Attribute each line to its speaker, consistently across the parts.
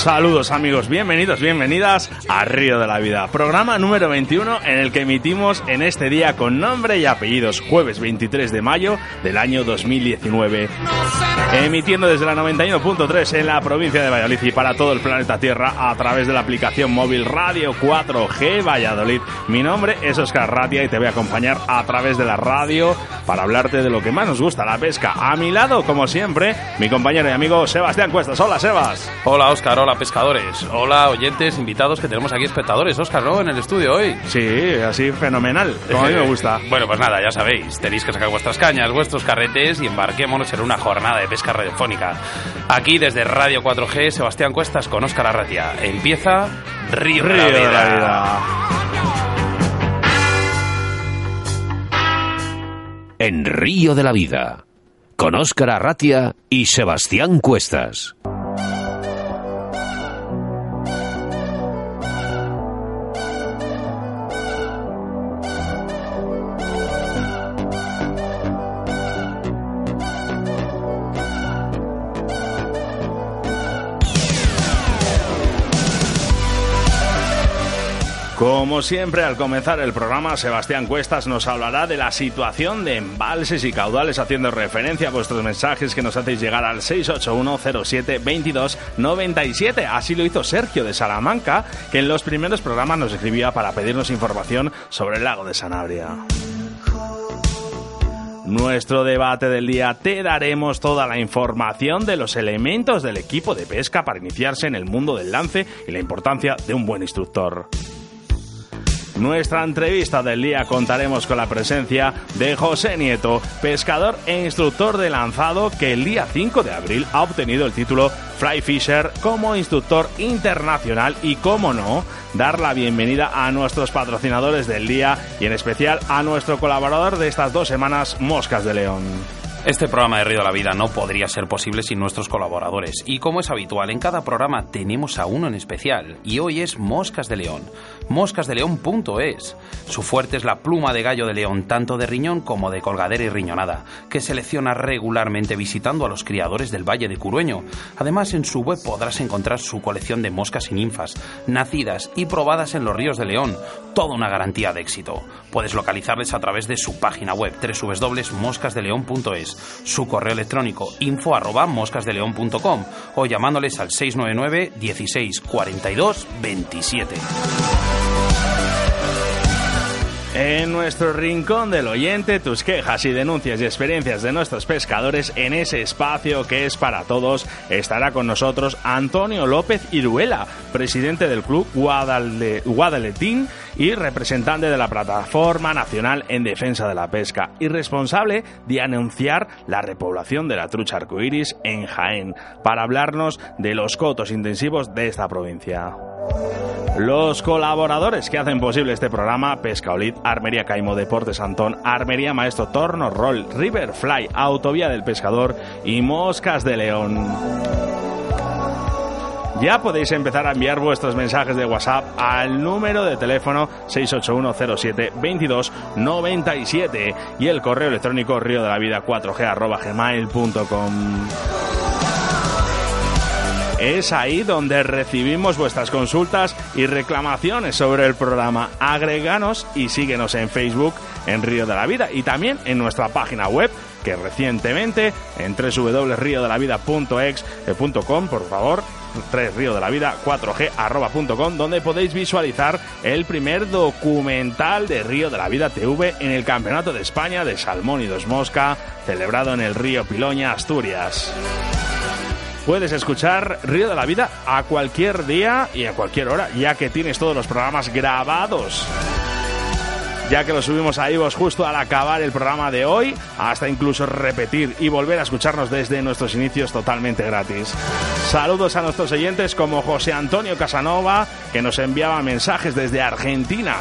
Speaker 1: Saludos amigos, bienvenidos, bienvenidas a Río de la Vida, programa número 21 en el que emitimos en este día con nombre y apellidos, jueves 23 de mayo del año 2019. Emitiendo desde la 91.3 en la provincia de Valladolid y para todo el planeta Tierra a través de la aplicación móvil Radio 4G Valladolid. Mi nombre es Oscar Ratia y te voy a acompañar a través de la radio para hablarte de lo que más nos gusta, la pesca. A mi lado, como siempre, mi compañero y amigo Sebastián Cuestas. Hola, Sebas.
Speaker 2: Hola, Oscar. Hola, pescadores. Hola, oyentes, invitados que tenemos aquí, espectadores. Oscar, ¿no? En el estudio hoy.
Speaker 1: Sí, así fenomenal, como a mí me gusta.
Speaker 2: bueno, pues nada, ya sabéis. Tenéis que sacar vuestras cañas, vuestros carretes y embarquémonos en una jornada de pesca radiofónica. Aquí, desde Radio 4G, Sebastián Cuestas con Oscar Arratia. Empieza Río, de la Vida.
Speaker 3: En Río de la Vida con Óscar Arratia y Sebastián Cuestas.
Speaker 1: Como siempre, al comenzar el programa, Sebastián Cuestas nos hablará de la situación de embalses y caudales, haciendo referencia a vuestros mensajes que nos hacéis llegar al 681072297. Así lo hizo Sergio de Salamanca, que en los primeros programas nos escribía para pedirnos información sobre el lago de Sanabria. Nuestro debate del día te daremos toda la información de los elementos del equipo de pesca para iniciarse en el mundo del lance y la importancia de un buen instructor. Nuestra entrevista del día contaremos con la presencia de José Nieto, pescador e instructor de lanzado que el día 5 de abril ha obtenido el título Fly Fisher como instructor internacional y, como no, dar la bienvenida a nuestros patrocinadores del día y en especial a nuestro colaborador de estas dos semanas, Moscas de León.
Speaker 2: Este programa de Río de la Vida no podría ser posible sin nuestros colaboradores. Y como es habitual, en cada programa tenemos a uno en especial. Y hoy es Moscas de León. Moscasdeleón.es. Su fuerte es la pluma de gallo de león, tanto de riñón como de colgadera y riñonada, que selecciona regularmente visitando a los criadores del Valle de Curueño. Además, en su web podrás encontrar su colección de moscas y ninfas, nacidas y probadas en los ríos de León. Toda una garantía de éxito. Puedes localizarles a través de su página web www.moscasdeleón.es su correo electrónico info arroba moscasdeleon.com o llamándoles al 699 16 42 27.
Speaker 1: En nuestro rincón del oyente, tus quejas y denuncias y experiencias de nuestros pescadores en ese espacio que es para todos, estará con nosotros Antonio López Iruela, presidente del club Guadale- Guadaletín y representante de la Plataforma Nacional en Defensa de la Pesca y responsable de anunciar la repoblación de la trucha arcoíris en Jaén, para hablarnos de los cotos intensivos de esta provincia. Los colaboradores que hacen posible este programa, Pescaolid, Armería Caimo, Deportes Antón, Armería Maestro Torno Roll, Riverfly, Autovía del Pescador y Moscas de León. Ya podéis empezar a enviar vuestros mensajes de WhatsApp al número de teléfono 681072297 y el correo electrónico río de la vida 4g arroba gmail.com. Es ahí donde recibimos vuestras consultas y reclamaciones sobre el programa. Agreganos y síguenos en Facebook en Río de la Vida y también en nuestra página web que recientemente en www.riodelavida.ex.com, por favor, 3 Río de la Vida 4G arroba punto com, donde podéis visualizar el primer documental de Río de la Vida TV en el Campeonato de España de Salmón y Dos Mosca, celebrado en el río Piloña, Asturias. Puedes escuchar Río de la Vida a cualquier día y a cualquier hora, ya que tienes todos los programas grabados. Ya que los subimos a iVoox justo al acabar el programa de hoy, hasta incluso repetir y volver a escucharnos desde nuestros inicios totalmente gratis. Saludos a nuestros oyentes como José Antonio Casanova, que nos enviaba mensajes desde Argentina.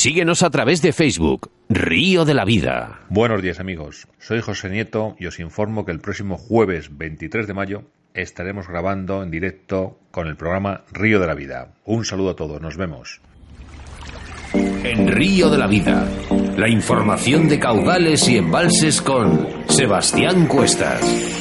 Speaker 3: Síguenos a través de Facebook, Río de la Vida.
Speaker 4: Buenos días amigos, soy José Nieto y os informo que el próximo jueves 23 de mayo estaremos grabando en directo con el programa Río de la Vida. Un saludo a todos, nos vemos.
Speaker 3: En Río de la Vida, la información de caudales y embalses con Sebastián Cuestas.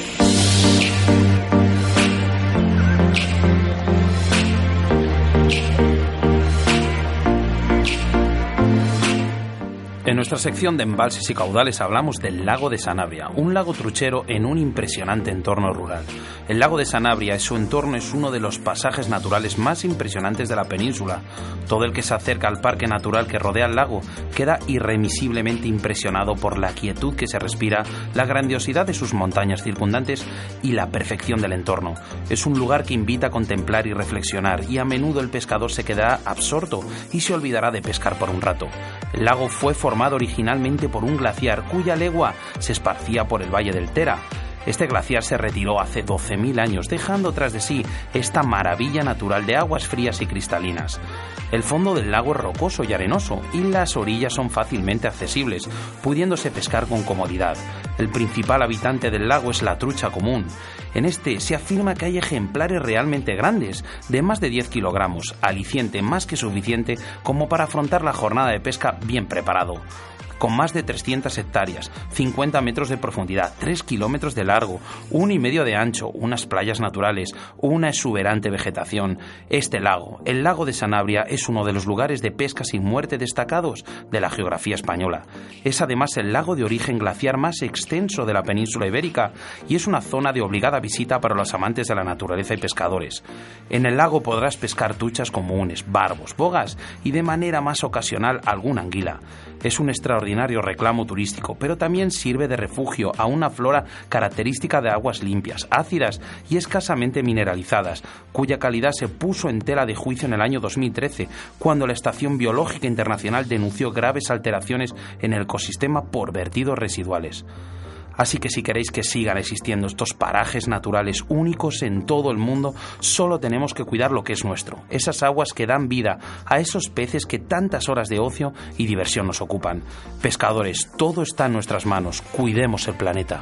Speaker 2: Nuestra sección de embalses y caudales hablamos del lago de Sanabria, un lago truchero en un impresionante entorno rural. El lago de Sanabria y su entorno es uno de los pasajes naturales más impresionantes de la península. Todo el que se acerca al parque natural que rodea el lago queda irremisiblemente impresionado por la quietud que se respira, la grandiosidad de sus montañas circundantes y la perfección del entorno. Es un lugar que invita a contemplar y reflexionar y a menudo el pescador se quedará absorto y se olvidará de pescar por un rato. El lago fue formado originalmente por un glaciar cuya legua se esparcía por el valle del Tera. Este glaciar se retiró hace 12.000 años, dejando tras de sí esta maravilla natural de aguas frías y cristalinas. El fondo del lago es rocoso y arenoso y las orillas son fácilmente accesibles, pudiéndose pescar con comodidad. El principal habitante del lago es la trucha común. En este se afirma que hay ejemplares realmente grandes, de más de 10 kilogramos, aliciente más que suficiente como para afrontar la jornada de pesca bien preparado con más de 300 hectáreas, 50 metros de profundidad, 3 kilómetros de largo, un y medio de ancho, unas playas naturales, una exuberante vegetación. Este lago, el lago de Sanabria, es uno de los lugares de pesca sin muerte destacados de la geografía española. Es además el lago de origen glaciar más extenso de la península ibérica y es una zona de obligada visita para los amantes de la naturaleza y pescadores. En el lago podrás pescar tuchas comunes, barbos, bogas y de manera más ocasional alguna anguila. Es un extraordinario reclamo turístico, pero también sirve de refugio a una flora característica de aguas limpias, ácidas y escasamente mineralizadas, cuya calidad se puso en tela de juicio en el año 2013, cuando la Estación Biológica Internacional denunció graves alteraciones en el ecosistema por vertidos residuales. Así que si queréis que sigan existiendo estos parajes naturales únicos en todo el mundo, solo tenemos que cuidar lo que es nuestro, esas aguas que dan vida a esos peces que tantas horas de ocio y diversión nos ocupan. Pescadores, todo está en nuestras manos, cuidemos el planeta.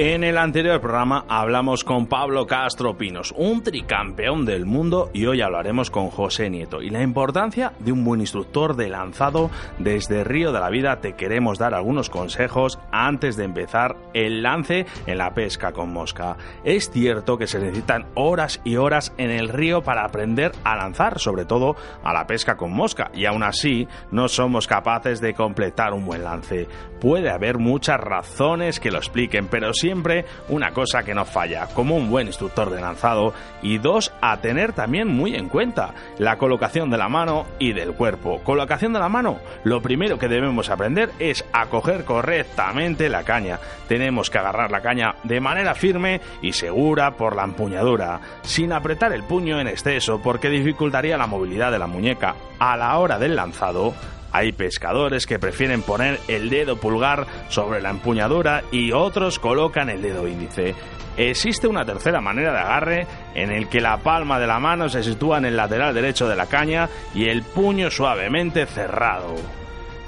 Speaker 1: En el anterior programa hablamos con Pablo Castro Pinos, un tricampeón del mundo, y hoy hablaremos con José Nieto. Y la importancia de un buen instructor de lanzado desde Río de la Vida te queremos dar algunos consejos antes de empezar el lance en la pesca con mosca. Es cierto que se necesitan horas y horas en el río para aprender a lanzar, sobre todo a la pesca con mosca, y aún así no somos capaces de completar un buen lance. Puede haber muchas razones que lo expliquen, pero sí siempre una cosa que no falla, como un buen instructor de lanzado, y dos, a tener también muy en cuenta, la colocación de la mano y del cuerpo. Colocación de la mano, lo primero que debemos aprender es a coger correctamente la caña. Tenemos que agarrar la caña de manera firme y segura por la empuñadura, sin apretar el puño en exceso porque dificultaría la movilidad de la muñeca. A la hora del lanzado, hay pescadores que prefieren poner el dedo pulgar sobre la empuñadura y otros colocan el dedo índice. Existe una tercera manera de agarre en el que la palma de la mano se sitúa en el lateral derecho de la caña y el puño suavemente cerrado.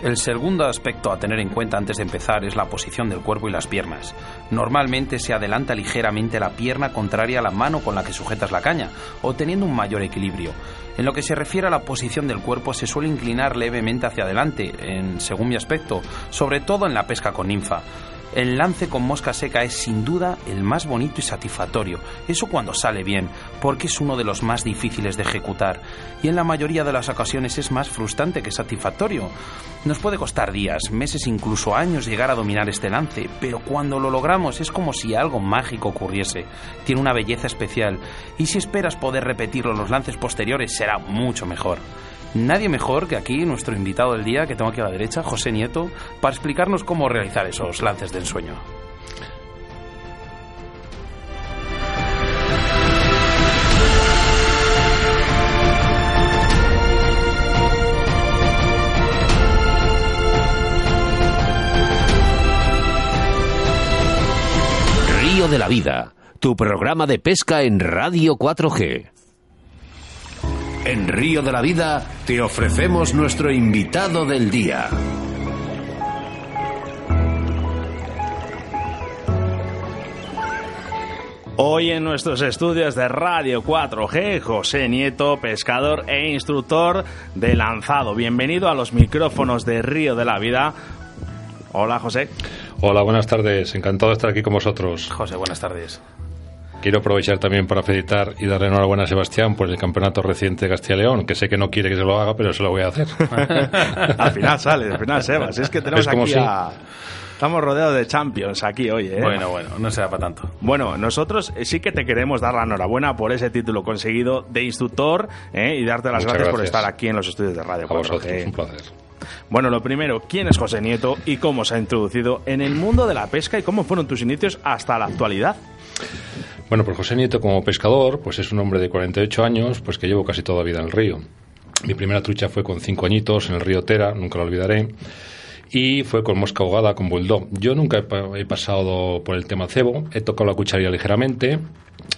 Speaker 2: El segundo aspecto a tener en cuenta antes de empezar es la posición del cuerpo y las piernas. Normalmente se adelanta ligeramente la pierna contraria a la mano con la que sujetas la caña, obteniendo un mayor equilibrio. En lo que se refiere a la posición del cuerpo, se suele inclinar levemente hacia adelante, en, según mi aspecto, sobre todo en la pesca con ninfa. El lance con mosca seca es sin duda el más bonito y satisfactorio. Eso cuando sale bien, porque es uno de los más difíciles de ejecutar. Y en la mayoría de las ocasiones es más frustrante que satisfactorio. Nos puede costar días, meses, incluso años llegar a dominar este lance, pero cuando lo logramos es como si algo mágico ocurriese. Tiene una belleza especial y si esperas poder repetirlo en los lances posteriores será mucho mejor. Nadie mejor que aquí nuestro invitado del día, que tengo aquí a la derecha, José Nieto, para explicarnos cómo realizar esos lances de ensueño.
Speaker 3: Río de la Vida, tu programa de pesca en Radio 4G. En Río de la Vida te ofrecemos nuestro invitado del día.
Speaker 1: Hoy en nuestros estudios de Radio 4G, José Nieto, pescador e instructor de lanzado. Bienvenido a los micrófonos de Río de la Vida. Hola, José.
Speaker 5: Hola, buenas tardes. Encantado de estar aquí con vosotros.
Speaker 2: José, buenas tardes.
Speaker 5: Quiero aprovechar también para felicitar y darle enhorabuena a Sebastián por el campeonato reciente de Castilla y León, que sé que no quiere que se lo haga, pero se lo voy a hacer.
Speaker 1: al final sale, al final Sebas. Es que tenemos aquí a... Estamos rodeados de champions aquí hoy, ¿eh?
Speaker 2: Bueno, bueno, no sea para tanto.
Speaker 1: Bueno, nosotros sí que te queremos dar la enhorabuena por ese título conseguido de instructor ¿eh? y darte las gracias, por estar aquí en los estudios de radio.
Speaker 5: A vosotros, un placer.
Speaker 1: Bueno, lo primero, ¿quién es José Nieto y cómo se ha introducido en el mundo de la pesca y cómo fueron tus inicios hasta la actualidad?
Speaker 5: Bueno, pues José Nieto como pescador, pues es un hombre de 48 años, pues que llevo casi toda la vida en el río. Mi primera trucha fue con 5 añitos en el río Tera, nunca lo olvidaré y fue con mosca ahogada con bulldog. Yo nunca he, pasado por el tema cebo, he tocado la cucharilla ligeramente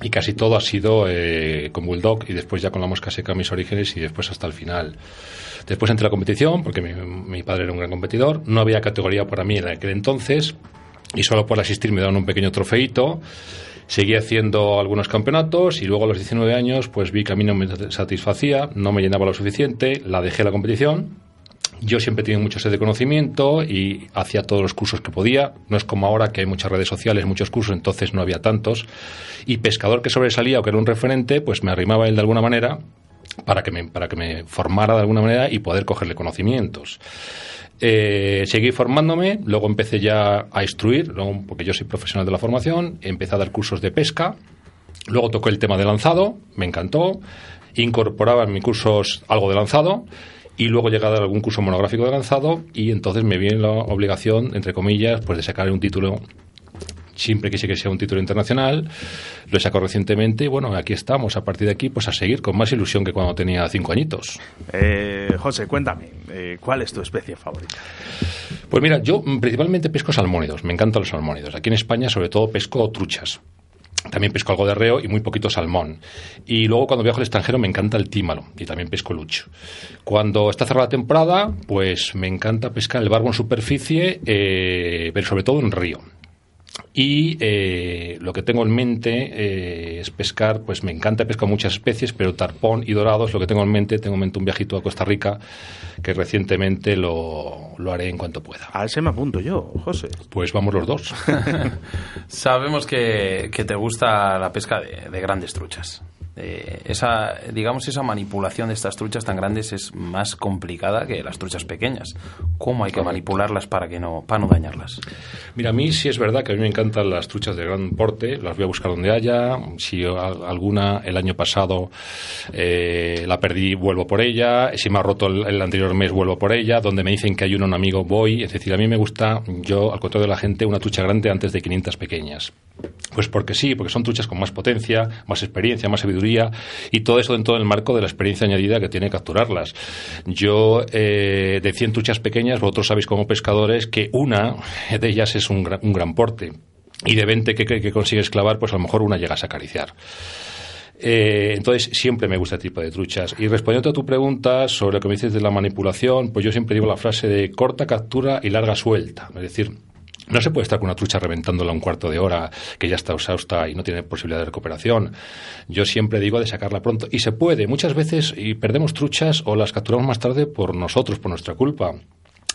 Speaker 5: y casi todo ha sido eh, con bulldog y después ya con la mosca seca mis orígenes y después hasta el final. Después entré a la competición porque mi, padre era un gran competidor, no había categoría para mí en aquel entonces y solo por asistir me daban un pequeño trofeito. Seguí haciendo algunos campeonatos y luego a los 19 años pues vi que a mí no me satisfacía, no me llenaba lo suficiente, la dejé la competición yo siempre he tenido mucho sed de conocimiento y hacía todos los cursos que podía. No es como ahora que hay muchas redes sociales, muchos cursos, entonces no había tantos. Y pescador que sobresalía o que era un referente, pues me arrimaba él de alguna manera para que me, para que me formara de alguna manera y poder cogerle conocimientos. Eh, seguí formándome, luego empecé ya a instruir, porque yo soy profesional de la formación, empecé a dar cursos de pesca, luego tocó el tema de lanzado, me encantó, incorporaba en mis cursos algo de lanzado y luego llegué a dar algún curso monográfico de lanzado y entonces me viene la obligación, entre comillas, pues de sacar un título siempre quise que sea un título internacional, lo he sacado recientemente y bueno, aquí estamos, a partir de aquí, pues a seguir con más ilusión que cuando tenía cinco añitos.
Speaker 1: Eh, José, cuéntame, eh, ¿cuál es tu especie favorita?
Speaker 5: Pues mira, yo principalmente pesco salmónidos, me encantan los salmónidos. Aquí en España sobre todo pesco truchas. También pesco algo de reo y muy poquito salmón. Y luego cuando viajo al extranjero me encanta el tímalo y también pesco lucho. Cuando está cerrada la temporada, pues me encanta pescar el barbo en superficie, eh, pero sobre todo en río. Y eh, lo que tengo en mente eh, es pescar, pues me encanta pescar muchas especies, pero tarpón y dorado es lo que tengo en mente. Tengo en mente un viajito a Costa Rica que recientemente lo, lo haré en cuanto pueda.
Speaker 1: A ese me apunto yo, José.
Speaker 5: Pues vamos los dos.
Speaker 2: Sabemos que, que, te gusta la pesca de, de grandes truchas. Eh, esa, digamos, esa manipulación de estas truchas tan grandes es más complicada que las truchas pequeñas. ¿Cómo hay que manipularlas para que no, para no dañarlas?
Speaker 5: Mira, a mí sí es verdad que a mí me encantan las truchas de gran porte, las voy a buscar donde haya. Si alguna el año pasado eh, la perdí, vuelvo por ella. Si me ha roto el, anterior mes, vuelvo por ella. Donde me dicen que hay uno, un amigo, voy. Es decir, a mí me gusta, yo, al contrario de la gente, una trucha grande antes de 500 pequeñas. Pues porque sí, porque son truchas con más potencia, más experiencia, más sabiduría y todo eso dentro del marco de la experiencia añadida que tiene capturarlas. Yo, eh, de 100 truchas pequeñas, vosotros sabéis como pescadores que una de ellas es un gran, un gran porte y de 20 que, que, consigues clavar, pues a lo mejor una llegas a acariciar. Eh, entonces, siempre me gusta este tipo de truchas. Y respondiendo a tu pregunta sobre lo que me dices de la manipulación, pues yo siempre digo la frase de corta captura y larga suelta. Es decir, no se puede estar con una trucha reventándola un cuarto de hora que ya está exhausta y no tiene posibilidad de recuperación. Yo siempre digo de sacarla pronto. Y se puede. Muchas veces y perdemos truchas o las capturamos más tarde por nosotros, por nuestra culpa.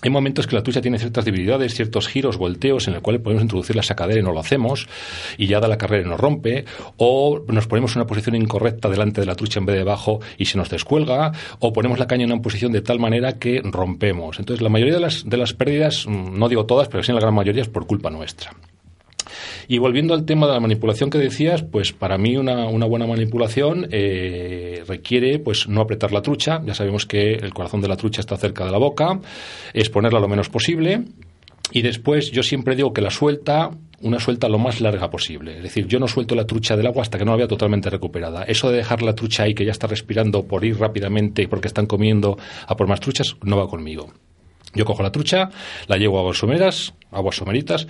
Speaker 5: Hay momentos que la trucha tiene ciertas debilidades, ciertos giros, volteos, en el cual podemos introducir la sacadera y no lo hacemos, y ya da la carrera y nos rompe, o nos ponemos en una posición incorrecta delante de la trucha en vez de debajo y se nos descuelga, o ponemos la caña en una posición de tal manera que rompemos. Entonces, la mayoría de las, de las pérdidas, mm, no digo todas, pero sí la gran mayoría es por culpa nuestra. Y volviendo al tema de la manipulación que decías, pues para mí una, buena manipulación eh, requiere pues no apretar la trucha. Ya sabemos que el corazón de la trucha está cerca de la boca, exponerla lo menos posible. Y después yo siempre digo que la suelta una suelta lo más larga posible. Es decir, yo no suelto la trucha del agua hasta que no la vea totalmente recuperada. Eso de dejar la trucha ahí que ya está respirando por ir rápidamente porque están comiendo a por más truchas no va conmigo. Yo cojo la trucha, la llevo a aguas someras, aguas someritas,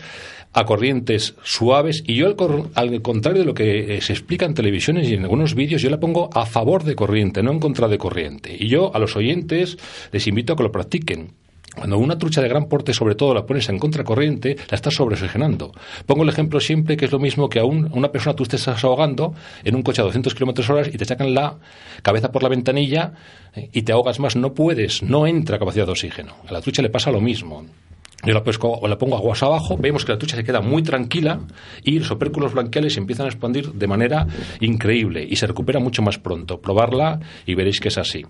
Speaker 5: a corrientes suaves y yo al, contrario de lo que eh, se explica en televisiones y en algunos vídeos, yo la pongo a favor de corriente, no en contra de corriente. Y yo a los oyentes les invito a que lo practiquen. Cuando una trucha de gran porte, sobre todo, la pones en contracorriente, la estás sobreoxigenando. Pongo el ejemplo siempre que es lo mismo que a, una persona tú te estás ahogando en un coche a 200 kilómetros hora y te sacan la cabeza por la ventanilla eh, y te ahogas más. No puedes, no entra capacidad de oxígeno. A la trucha le pasa lo mismo. Yo la pesco la pongo aguas abajo, vemos que la trucha se queda muy tranquila y los opérculos blanquiales se empiezan a expandir de manera increíble y se recupera mucho más pronto. Probarla y veréis que es así.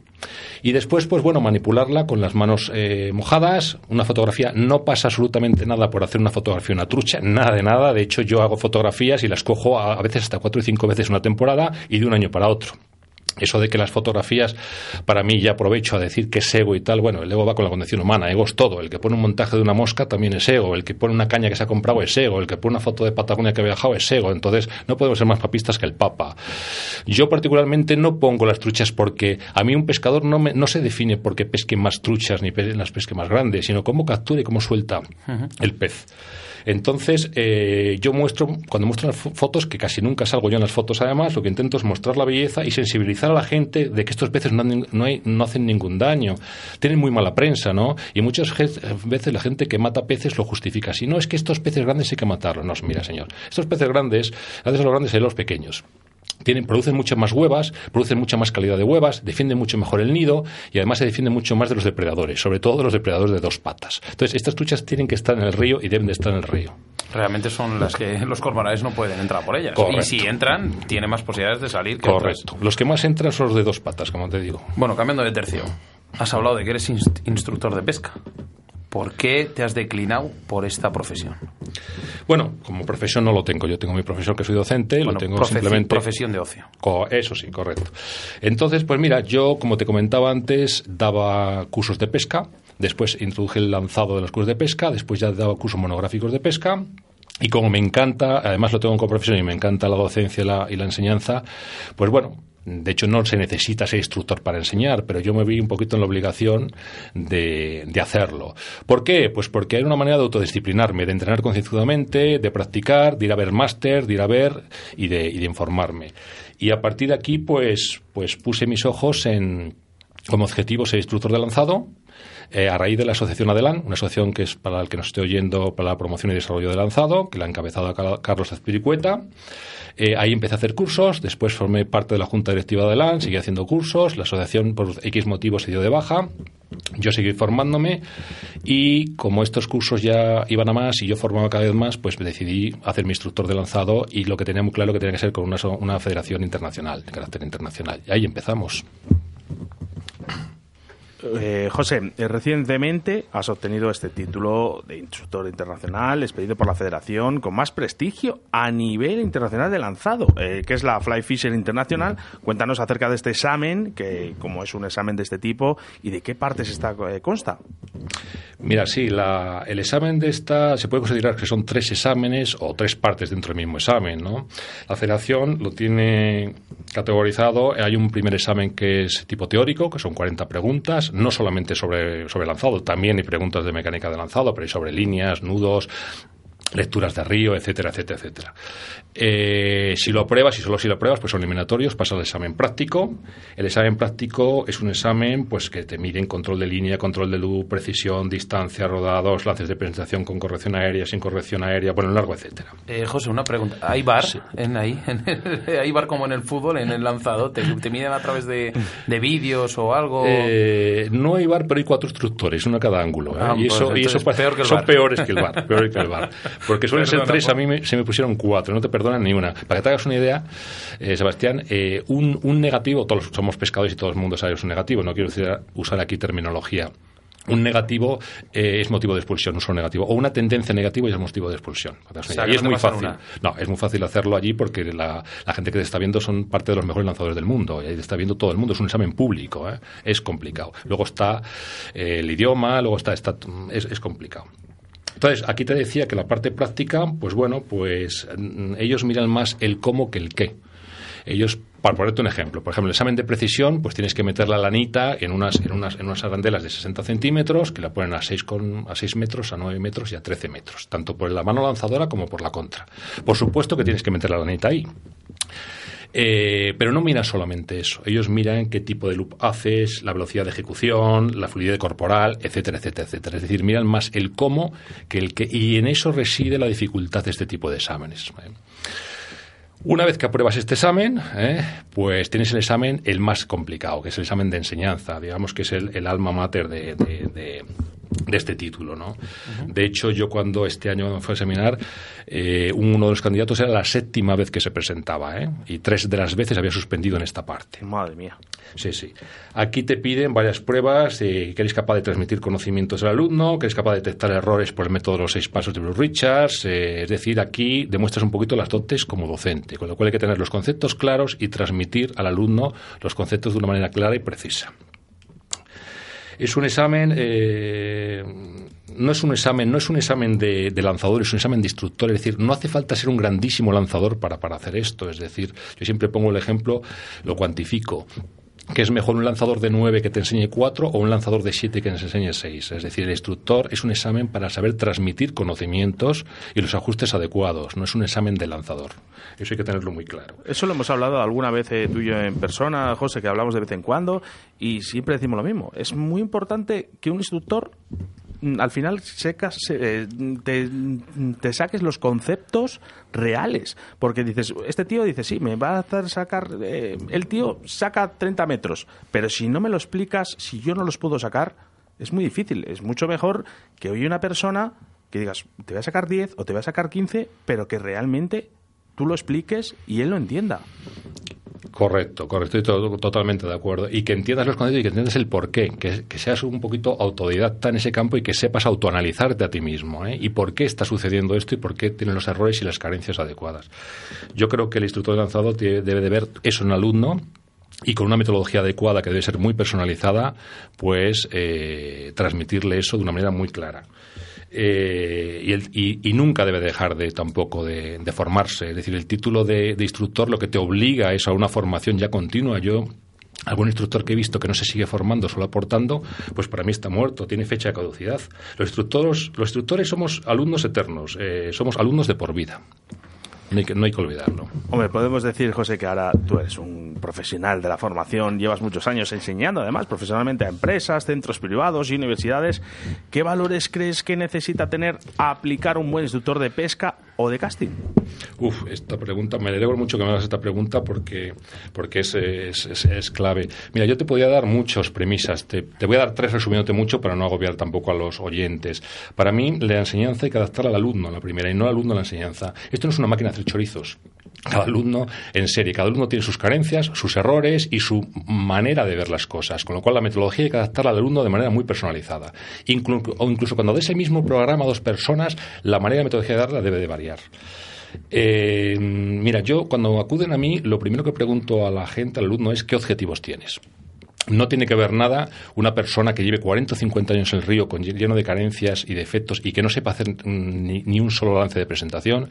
Speaker 5: Y después, pues bueno, manipularla con las manos eh, mojadas. Una fotografía no pasa absolutamente nada por hacer una fotografía una trucha, nada de nada. De hecho, yo hago fotografías y las cojo a, a veces hasta cuatro y cinco veces una temporada y de un año para otro. Eso de que las fotografías, para mí ya aprovecho a decir que es ego y tal, bueno, el ego va con la condición humana, ego es todo. El que pone un montaje de una mosca también es ego, el que pone una caña que se ha comprado es ego, el que pone una foto de Patagonia que ha viajado es ego. Entonces, no podemos ser más papistas que el Papa. Yo particularmente no pongo las truchas porque a mí un pescador no, me, no se define porque pesque más truchas ni las pesque más grandes, sino cómo captura y cómo suelta el pez. Entonces, eh, yo muestro, cuando muestro las fotos, que casi nunca salgo yo en las fotos además, lo que intento es mostrar la belleza y sensibilizar a la gente de que estos peces no, no, hacen ningún daño. Tienen muy mala prensa, ¿no? Y muchas veces la gente que mata peces lo justifica. Si no, es que estos peces grandes hay que matarlos. No, mira, señor. Estos peces grandes, gracias a los grandes hay los pequeños tienen, producen muchas más huevas, producen mucha más calidad de huevas, defienden mucho mejor el nido y además se defienden mucho más de los depredadores, sobre todo de los depredadores de dos patas. Entonces, estas truchas tienen que estar en el río y deben de estar en el río.
Speaker 2: Realmente son las que los cormorales no pueden entrar por ellas. Y si entran, tienen más posibilidades de salir que
Speaker 5: Correcto. Los que más entran son los de dos patas, como te digo.
Speaker 2: Bueno, cambiando de tercio. Has hablado de que eres instructor de pesca. ¿Por qué te has declinado por esta profesión?
Speaker 5: Bueno, como profesión no lo tengo. Yo tengo mi profesión que soy docente, lo tengo simplemente.
Speaker 2: Profesión de ocio.
Speaker 5: Eso sí, correcto. Entonces, pues mira, yo, como te comentaba antes, daba cursos de pesca. Después introduje el lanzado de los cursos de pesca. Después ya daba cursos monográficos de pesca. Y como me encanta, además lo tengo como profesión y me encanta la docencia y la enseñanza, pues bueno, de hecho, no se necesita ser instructor para enseñar, pero yo me vi un poquito en la obligación de, de hacerlo. ¿Por qué? Pues porque era una manera de autodisciplinarme, de entrenar concienzudamente, de practicar, de ir a ver máster, de ir a ver y de, y de informarme. Y a partir de aquí, pues, pues puse mis ojos en, como objetivo ser instructor de lanzado, eh, a raíz de la asociación Adelan, una asociación que es para el que nos esté oyendo para la promoción y desarrollo de lanzado, que la ha encabezado Carlos Azpiricueta. Eh, ahí empecé a hacer cursos, después formé parte de la junta directiva de Adelan, seguí haciendo cursos, la asociación por X motivos se dio de baja. Yo seguí formándome y como estos cursos ya iban a más y yo formaba cada vez más, pues decidí hacer mi instructor de lanzado y lo que tenía muy claro que tenía que ser con una, una federación internacional, de carácter internacional. Y ahí empezamos.
Speaker 1: Eh, José, eh, recientemente has obtenido este título de instructor internacional, expedido por la federación con más prestigio a nivel internacional de lanzado, eh, que es la Fly Fisher Internacional. Cuéntanos acerca de este examen, que como es un examen de este tipo, y de qué partes está, consta.
Speaker 5: Mira, sí, el examen de esta se puede considerar que son tres exámenes o tres partes dentro del mismo examen, ¿no? La federación lo tiene categorizado, hay un primer examen que es tipo teórico, que son 40 preguntas, no solamente sobre, sobre lanzado, también hay preguntas de mecánica de lanzado, pero hay sobre líneas, nudos, lecturas de río, etcétera, etcétera, etcétera. Eh, si lo apruebas y solo si lo apruebas, pues son eliminatorios, pasa el examen práctico. El examen práctico es un examen pues que te mide en control de línea, control de luz, precisión, distancia, rodados, lances de presentación con corrección aérea, sin corrección aérea, bueno, largo, etcétera.
Speaker 2: Eh, José, una pregunta. ¿Hay bar en ahí? ¿Hay bar como en el fútbol, en el lanzado? ¿Te, miden a través de, vídeos o algo?
Speaker 5: Eh, no hay bar, pero hay cuatro instructores, uno a cada ángulo. ¿eh? Ah, y eso, y eso peor que el son peores que el bar. Peor que el bar. Porque suelen ser tres, a mí se me pusieron cuatro, no te perdonan ni una. Para que te hagas una idea, eh, Sebastián, eh, un, un, negativo, todos somos pescadores y todo el mundo sabe que es un negativo, no quiero decir, usar aquí terminología un negativo eh, es motivo de expulsión, un solo negativo. O una tendencia negativa es motivo de expulsión. y es muy fácil. No, es muy fácil hacerlo allí porque la, gente que te está viendo son parte de los mejores lanzadores del mundo. Y ahí te está viendo todo el mundo. Es un examen público. Es complicado. Luego está el idioma, luego está. está es, es complicado. Entonces, aquí te decía que la parte práctica, pues bueno, pues mm, ellos miran más el cómo que el qué. Ellos, para ponerte un ejemplo, por ejemplo, el examen de precisión, pues tienes que meter la lanita en unas, en unas, en unas arandelas de 60 centímetros que la ponen a 6, con, a 6 metros, a 9 metros y a 13 metros, tanto por la mano lanzadora como por la contra. Por supuesto que tienes que meter la lanita ahí. Eh, pero no miran solamente eso. Ellos miran qué tipo de loop haces, la velocidad de ejecución, la fluidez corporal, etcétera, etcétera, etcétera. Es decir, miran más el cómo que el qué. Y en eso reside la dificultad de este tipo de exámenes. Una vez que apruebas este examen, ¿eh? pues tienes el examen el más complicado, que es el examen de enseñanza, digamos que es el, alma mater de, de este título. ¿no? De hecho, yo cuando este año fue a seminar, eh, uno de los candidatos era la séptima vez que se presentaba, ¿eh? y tres de las veces había suspendido en esta parte.
Speaker 1: Madre mía.
Speaker 5: Sí, sí. Aquí te piden varias pruebas, eh, que eres capaz de transmitir conocimientos al alumno, que eres capaz de detectar errores por el método de los seis pasos de Bruce Richards, eh, es decir, aquí demuestras un poquito las dotes como docente, con lo cual hay que tener los conceptos claros y transmitir al alumno los conceptos de una manera clara y precisa. Es un examen, eh, no es un examen, no es un examen de, lanzador, es un examen de instructor. Es decir, no hace falta ser un grandísimo lanzador para, para hacer esto. Es decir, yo siempre pongo el ejemplo, lo cuantifico que es mejor un lanzador de 9 que te enseñe 4 o un lanzador de 7 que te enseñe 6. Es decir, el instructor es un examen para saber transmitir conocimientos y los ajustes adecuados, no es un examen de lanzador. Eso hay que tenerlo muy claro.
Speaker 1: Eso lo hemos hablado alguna vez eh, tú y yo en persona, José, que hablamos de vez en cuando y siempre decimos lo mismo. Es muy importante que un instructor al final secas, eh, te, saques los conceptos reales. Porque dices, este tío dice, sí, me va a hacer sacar. Eh, el tío saca 30 metros, pero si no me lo explicas, si yo no los puedo sacar, es muy difícil. Es mucho mejor que hoy una persona que digas, te voy a sacar 10 o te voy a sacar 15, pero que realmente tú lo expliques y él lo entienda.
Speaker 5: Correcto, correcto, estoy totalmente de acuerdo. Y que entiendas los conceptos y que entiendas el porqué, que, que seas un poquito autodidacta en ese campo y que sepas autoanalizarte a ti mismo. ¿eh? Y por qué está sucediendo esto y por qué tienen los errores y las carencias adecuadas. Yo creo que el instructor de lanzado debe de ver eso en un alumno y con una metodología adecuada que debe ser muy personalizada, pues eh, transmitirle eso de una manera muy clara. Eh, y, nunca debe dejar de tampoco de, formarse. Es decir, el título de, instructor lo que te obliga es a una formación ya continua. Yo algún instructor que he visto que no se sigue formando, solo aportando, pues para mí está muerto, tiene fecha de caducidad. Los instructores, los instructores somos alumnos eternos, eh, somos alumnos de por vida. No hay, que, no hay, que, olvidarlo.
Speaker 1: Hombre, podemos decir, José, que ahora tú eres un profesional de la formación, llevas muchos años enseñando, además, profesionalmente a empresas, centros privados y universidades. ¿Qué valores crees que necesita tener aplicar un buen instructor de pesca o de casting?
Speaker 5: Uf, esta pregunta, me alegro mucho que me hagas esta pregunta porque, porque es, es, clave. Mira, yo te podría dar muchas premisas, te, te, voy a dar tres resumiéndote mucho para no agobiar tampoco a los oyentes. Para mí, la enseñanza hay que adaptarla al alumno, la primera, y no al alumno a la enseñanza. Esto no es una máquina de hacer chorizos cada alumno en serie. Cada alumno tiene sus carencias, sus errores y su manera de ver las cosas, con lo cual la metodología hay que adaptarla al alumno de manera muy personalizada. o incluso cuando de ese mismo programa dos personas, la manera de metodología de darla debe de variar. Eh, mira, yo cuando acuden a mí, lo primero que pregunto a la gente, al alumno, es qué objetivos tienes. No tiene que ver nada una persona que lleve 40 o 50 años en el río con, lleno de carencias y defectos y que no sepa hacer ni, un solo lance de presentación,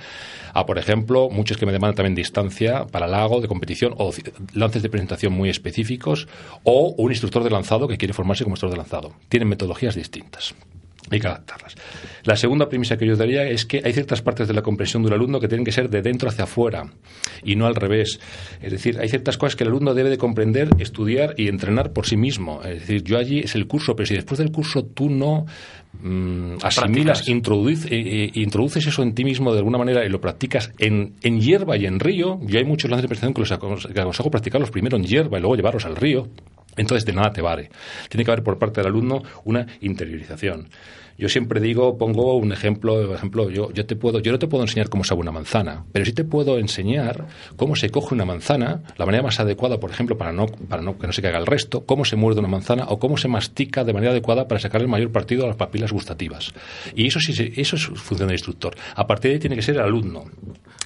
Speaker 5: a, por ejemplo, muchos que me demandan también distancia para lago de competición o lances de presentación muy específicos, o un instructor de lanzado que quiere formarse como instructor de lanzado. Tienen metodologías distintas. Hay que adaptarlas. La segunda premisa que yo daría es que hay ciertas partes de la comprensión de un alumno que tienen que ser de dentro hacia afuera y no al revés. Es decir, hay ciertas cosas que el alumno debe de comprender, estudiar y entrenar por sí mismo. Es decir, yo allí es el curso, pero si después del curso tú no mm, asimilas, introduces, eh, eh, introduces eso en ti mismo de alguna manera y lo practicas en, en hierba y en río, yo hay muchos lances de presentación que los aconsejo practicarlos primero en hierba y luego llevarlos al río. Entonces, de nada te vale. Tiene que haber por parte del alumno una interiorización. Yo siempre digo, pongo un ejemplo, por ejemplo, yo, yo te puedo, yo no te puedo enseñar cómo se abre una manzana, pero sí te puedo enseñar cómo se coge una manzana, la manera más adecuada, por ejemplo, para no, para no que no se caiga el resto, cómo se muerde una manzana o cómo se mastica de manera adecuada para sacar el mayor partido a las papilas gustativas. Y eso sí, eso es función del instructor. A partir de ahí tiene que ser el alumno.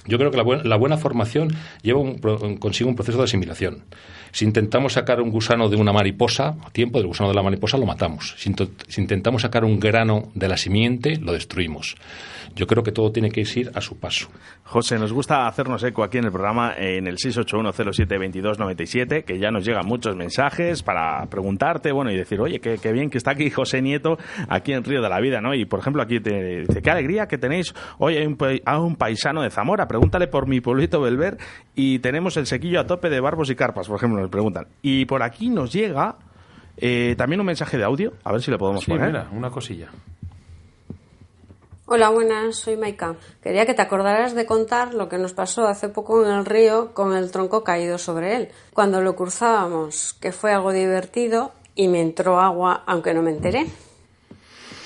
Speaker 5: Yo creo que la, buena, la buena formación lleva un, consigo un proceso de asimilación. Si intentamos sacar un gusano de una mariposa, a tiempo del gusano de la mariposa lo matamos. Si intentamos sacar un grano de la simiente, lo destruimos. Yo creo que todo tiene que ir a su paso.
Speaker 1: José, nos gusta hacernos eco aquí en el programa en el 681072297, que ya nos llegan muchos mensajes para preguntarte, bueno, y decir, oye, qué, bien que está aquí José Nieto, aquí en Río de la Vida, ¿no? Y por ejemplo, aquí te dice, qué alegría que tenéis hoy un, a un paisano de Zamora, pregúntale por mi pueblito Belver y tenemos el sequillo a tope de barbos y carpas, por ejemplo, nos preguntan. Y por aquí nos llega eh, también un mensaje de audio, a ver si le podemos
Speaker 2: sí,
Speaker 1: poner.
Speaker 2: Mira, una cosilla.
Speaker 6: Hola, buenas, soy Maika. Quería que te acordaras de contar lo que nos pasó hace poco en el río con el tronco caído sobre él. Cuando lo cruzábamos, que fue algo divertido y me entró agua aunque no me enteré.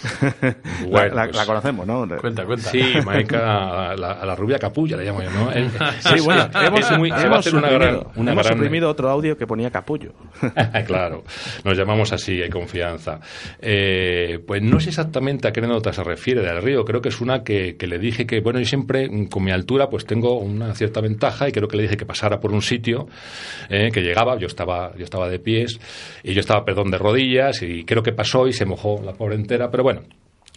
Speaker 1: la, pues, conocemos, ¿no?
Speaker 2: Cuenta, cuenta.
Speaker 5: Sí, Maika, a la, rubia capulla le llamo yo, ¿no?
Speaker 1: sí, bueno, hemos, hemos, suprimido, otro audio que ponía capullo.
Speaker 5: claro, nos llamamos así, hay confianza. Eh, pues no sé exactamente a qué anécdota se refiere del río, creo que es una que, le dije que, bueno, yo siempre con mi altura pues tengo una cierta ventaja y creo que le dije que pasara por un sitio eh, que llegaba, yo estaba, yo estaba de pies y yo estaba, perdón, de rodillas y creo que pasó y se mojó la pobre entera, pero bueno,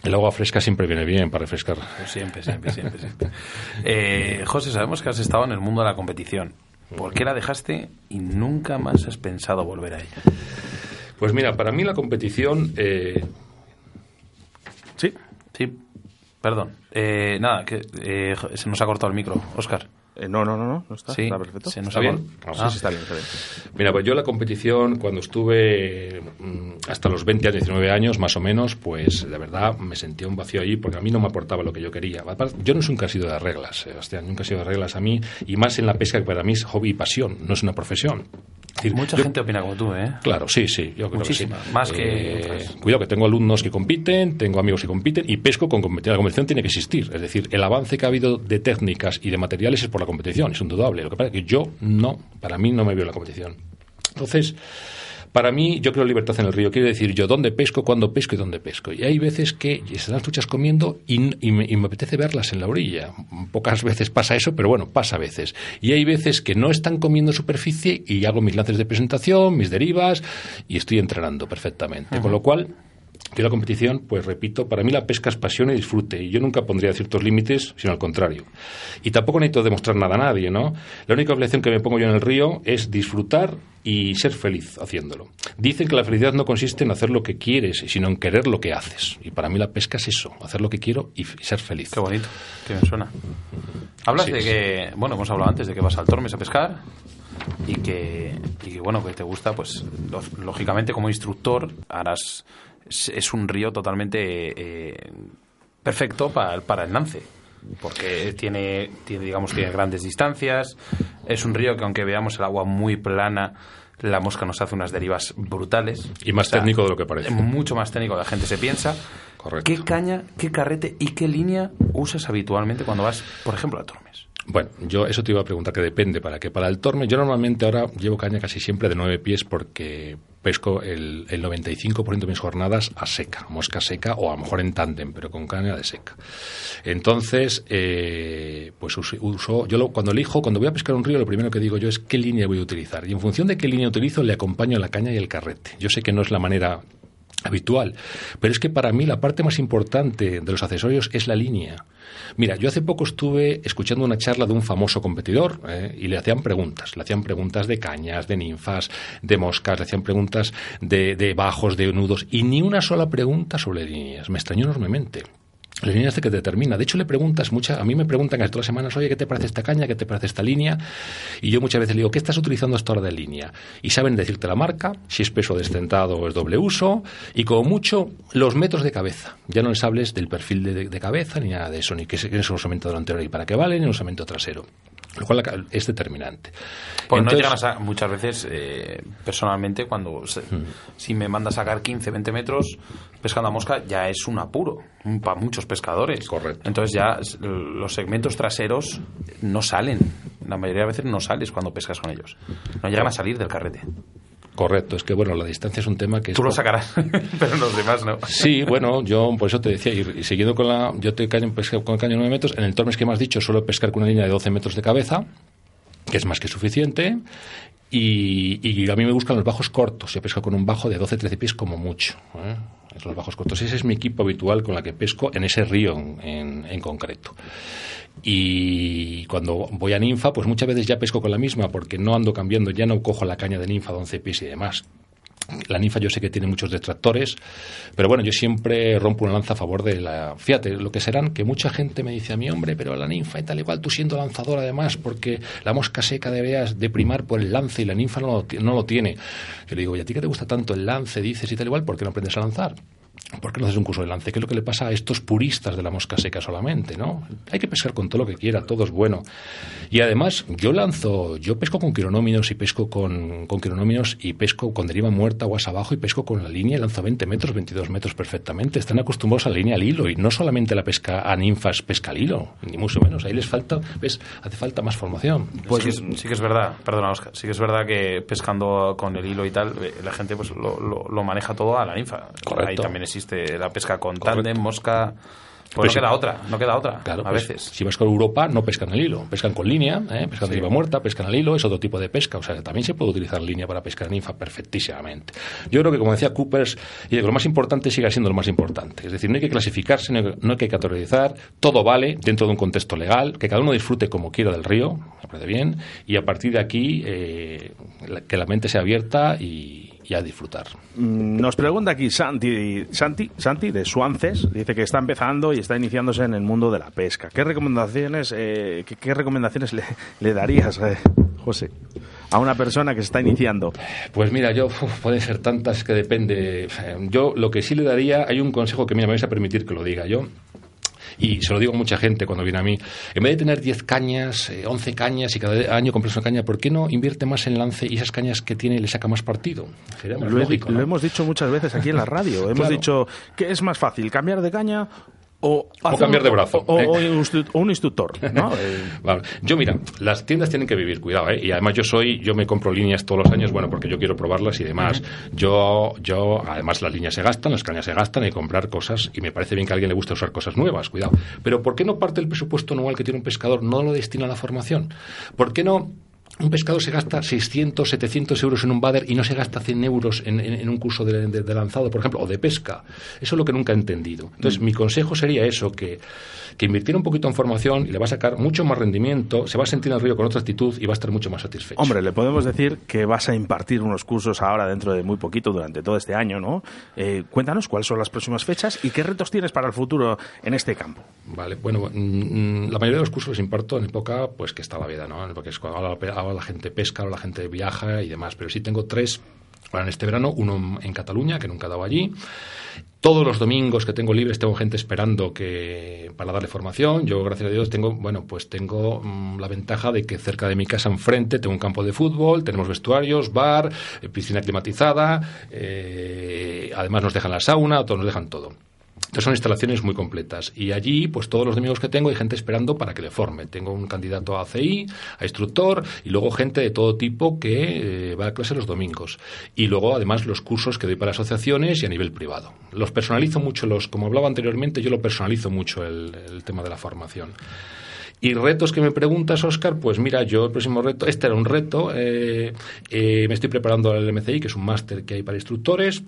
Speaker 5: el agua fresca siempre viene bien para refrescar.
Speaker 2: Siempre, siempre, siempre. siempre. Eh, José, sabemos que has estado en el mundo de la competición. ¿Por qué la dejaste y nunca más has pensado volver a ella?
Speaker 5: Pues mira, para mí la competición... Eh...
Speaker 2: Sí, sí. Perdón. Eh, nada, que se nos ha cortado el micro. Oscar.
Speaker 1: Eh, no, no, no, no, no está. está perfecto.
Speaker 2: ¿Se nos ¿Está bien?
Speaker 1: Ah, sí, sí, está bien, está bien.
Speaker 5: Mira, pues yo la competición, cuando estuve mm, hasta los 20 a 19 años, más o menos, pues de verdad me sentía un vacío allí porque a mí no me aportaba lo que yo quería. Yo no nunca he sido de reglas, Sebastián, nunca he sido de reglas a mí, y más en la pesca que para mí es hobby y pasión, no es una profesión.
Speaker 2: Mucha gente opina como tú, ¿eh?
Speaker 5: Claro, sí, sí. Yo creo
Speaker 2: Muchísima,
Speaker 5: que
Speaker 2: más que. Eh,
Speaker 5: cuidado, que tengo alumnos que compiten, tengo amigos que compiten y pesco con competición. La competición tiene que existir. Es decir, el avance que ha habido de técnicas y de materiales es por la competición, es indudable. Lo que pasa es que yo no, para mí no me veo la competición. Entonces. Para mí, yo creo libertad en el río. Quiere decir yo dónde pesco, cuándo pesco y dónde pesco. Y hay veces que están las truchas comiendo y, me, apetece verlas en la orilla. Pocas veces pasa eso, pero bueno, pasa a veces. Y hay veces que no están comiendo superficie y hago mis lances de presentación, mis derivas y estoy entrenando perfectamente. Con lo cual, que la competición, pues repito, para mí la pesca es pasión y disfrute, y yo nunca pondría ciertos límites, sino al contrario. Y tampoco necesito demostrar nada a nadie, ¿no? La única obligación que me pongo yo en el río es disfrutar y ser feliz haciéndolo. Dicen que la felicidad no consiste en hacer lo que quieres, sino en querer lo que haces. Y para mí la pesca es eso, hacer lo que quiero y ser feliz.
Speaker 2: Qué bonito, qué me suena. Hablas de que, bueno, hemos hablado antes de que vas al Tormes a pescar y que, y que bueno, que te gusta, pues lógicamente como instructor harás es, un río totalmente eh, perfecto para, para el lance porque tiene, tiene, digamos, tiene grandes distancias. Es un río que, aunque veamos el agua muy plana, la mosca nos hace unas derivas brutales.
Speaker 5: Y más técnico de lo que parece.
Speaker 2: Mucho más técnico de la gente se piensa.
Speaker 5: Correcto.
Speaker 2: ¿Qué caña, qué carrete y qué línea usas habitualmente cuando vas, por ejemplo, a Tormes?
Speaker 5: Bueno, yo eso te iba a preguntar que depende para qué. Para el torme, yo normalmente ahora llevo caña casi siempre de nueve pies porque pesco el, el 95% de mis jornadas a seca, mosca seca o a lo mejor en tándem, pero con caña de seca. Entonces, eh, pues uso, yo lo, cuando elijo, cuando voy a pescar un río, lo primero que digo yo es qué línea voy a utilizar. Y en función de qué línea utilizo, le acompaño la caña y el carrete. Yo sé que no es la manera habitual. Pero es que para mí la parte más importante de los accesorios es la línea. Mira, yo hace poco estuve escuchando una charla de un famoso competidor eh, y le hacían preguntas. Le hacían preguntas de cañas, de ninfas, de moscas, le hacían preguntas de, de bajos, de nudos y ni una sola pregunta sobre líneas. Me extrañó enormemente. La línea hace que determina. De hecho, le preguntas, mucha, a mí me preguntan todas las semanas, oye, ¿qué te parece esta caña? ¿Qué te parece esta línea? Y yo muchas veces le digo, ¿qué estás utilizando hasta ahora de línea? Y saben decirte la marca, si es peso descentado o es doble uso, y como mucho, los metros de cabeza. Ya no les hables del perfil de, cabeza ni nada de eso, ni que es un usamiento delantero y para qué vale, ni un usamiento trasero lo cual es determinante.
Speaker 2: Pues no llegan a muchas veces, eh, personalmente, cuando hmm. si me manda a sacar 15, 20 metros pescando a mosca, ya es un apuro para muchos pescadores.
Speaker 5: Correcto.
Speaker 2: Entonces ya los segmentos traseros no salen. La mayoría de veces no sales cuando pescas con ellos. No llegan a salir del carrete.
Speaker 5: Correcto, es que bueno, la distancia es un tema que...
Speaker 2: Tú lo sacarás, pero los demás no.
Speaker 5: Sí, bueno, yo por eso te decía, y, siguiendo con la... Yo te caño, con el caño 9 metros, en el tormes que me has dicho suelo pescar con una línea de 12 metros de cabeza, que es más que suficiente, y, a mí me gustan los bajos cortos, yo pesco con un bajo de 12-13 pies como mucho. ¿eh? Los bajos cortos, ese es mi equipo habitual con la que pesco en ese río en, en concreto. Y cuando voy a ninfa, pues muchas veces ya pesco con la misma porque no ando cambiando, ya no cojo la caña de ninfa de 11 pies y demás. La ninfa yo sé que tiene muchos detractores, pero bueno, yo siempre rompo una lanza a favor de la... Fíjate, lo que serán que mucha gente me dice a mí, hombre, pero la ninfa y tal igual, tú siendo lanzador además, porque la mosca seca deberías deprimar por el lance y la ninfa no lo, no lo tiene. Yo le digo, ¿y a ti que te gusta tanto el lance, dices y tal igual, por qué no aprendes a lanzar? ¿Por qué no haces un curso de lance? ¿Qué es lo que le pasa a estos puristas de la mosca seca solamente? ¿no? Hay que pescar con todo lo que quiera, todo es bueno. Y además, yo lanzo, yo pesco con quironóminos y pesco con, con quironóminos y pesco con deriva muerta, aguas abajo y pesco con la línea y lanzo 20 metros, 22 metros perfectamente. Están acostumbrados a la línea al hilo y no solamente la pesca a ninfas pesca al hilo, ni mucho menos. Ahí les falta, ¿ves? Hace falta más formación.
Speaker 2: Pues sí, que es verdad, perdona Oscar, sí que es verdad que pescando con el hilo y tal, eh, la gente pues lo, lo, maneja todo a la ninfa. Ahí también existe la pesca con tándem, mosca... Pues no queda otra, no queda otra, a pues, veces.
Speaker 5: Si vas con Europa, no pescan el hilo, pescan con línea, ¿eh? pescan de riba muerta, pescan al hilo, es otro tipo de pesca, o sea, también se puede utilizar línea para pescar ninfa perfectísimamente. Yo creo que, como decía Coopers, y lo más importante sigue siendo lo más importante, es decir, no hay que clasificarse, no hay que categorizar, todo vale dentro de un contexto legal, que cada uno disfrute como quiera del río, me parece bien, y a partir de aquí, eh, que la mente sea abierta y y a disfrutar.
Speaker 1: Mm, nos pregunta aquí Santi, Santi, Santi de Suances, dice que está empezando y está iniciándose en el mundo de la pesca. ¿Qué recomendaciones, eh, qué, recomendaciones le, darías, eh, José? a una persona que se está iniciando?
Speaker 5: Pues mira, yo puede ser tantas que depende. Yo lo que sí le daría, hay un consejo que me vais a permitir que lo diga yo y se lo digo a mucha gente cuando viene a mí, en vez de tener 10 cañas, 11 eh, cañas y cada año compras una caña, ¿por qué no invierte más en lance y esas cañas que tiene le saca más partido?
Speaker 1: Sería más lo, lógico, lo hemos dicho muchas veces aquí en la radio. hemos dicho que es más fácil cambiar de caña o,
Speaker 5: cambiar de brazo.
Speaker 1: O, ¿eh? un instructor. ¿no?
Speaker 5: Yo, mira, las tiendas tienen que vivir, cuidado, ¿eh? Y además yo soy, yo me compro líneas todos los años, bueno, porque yo quiero probarlas y demás. Yo, yo, además las líneas se gastan, las cañas se gastan, hay que comprar cosas y me parece bien que a alguien le guste usar cosas nuevas, cuidado. Pero ¿por qué no parte del presupuesto anual que tiene un pescador, no lo destina a la formación? ¿Por qué no un pescador se gasta 600, 700 euros en un bader y no se gasta 100 euros en, un curso de, lanzado, por ejemplo, o de pesca. Eso es lo que nunca he entendido. Entonces, mm. mi consejo sería eso, que, que invirtiera un poquito en formación y le va a sacar mucho más rendimiento, se va a sentir en el río con otra actitud y va a estar mucho más satisfecho.
Speaker 1: Hombre, le podemos decir que vas a impartir unos cursos ahora dentro de muy poquito, durante todo este año, ¿no? Eh, cuéntanos cuáles son las próximas fechas y qué retos tienes para el futuro en este campo.
Speaker 5: Vale, bueno, mm, mm, la mayoría de los cursos los imparto en época pues que está la vida, ¿no? Porque es cuando la gente pesca o la gente viaja y demás. Pero sí tengo tres en este verano, uno en Cataluña, que nunca he dado allí. Todos los domingos que tengo libres tengo gente esperando que para darle formación. Yo, gracias a Dios, tengo, bueno, pues tengo mm, la ventaja de que cerca de mi casa enfrente tengo un campo de fútbol, tenemos vestuarios, bar, eh, piscina climatizada, eh, además nos dejan la sauna, todos nos dejan todo. Entonces son instalaciones muy completas. Y allí, pues todos los domingos que tengo hay gente esperando para que le forme. Tengo un candidato a CI, a instructor, y luego gente de todo tipo que eh, va a clase los domingos. Y luego, además, los cursos que doy para asociaciones y a nivel privado. Los personalizo mucho, los, como hablaba anteriormente, yo lo personalizo mucho el, tema de la formación. Y retos que me preguntas, Oscar, pues mira, yo el próximo reto, este era un reto, eh, eh, me estoy preparando al MCI, que es un máster que hay para instructores,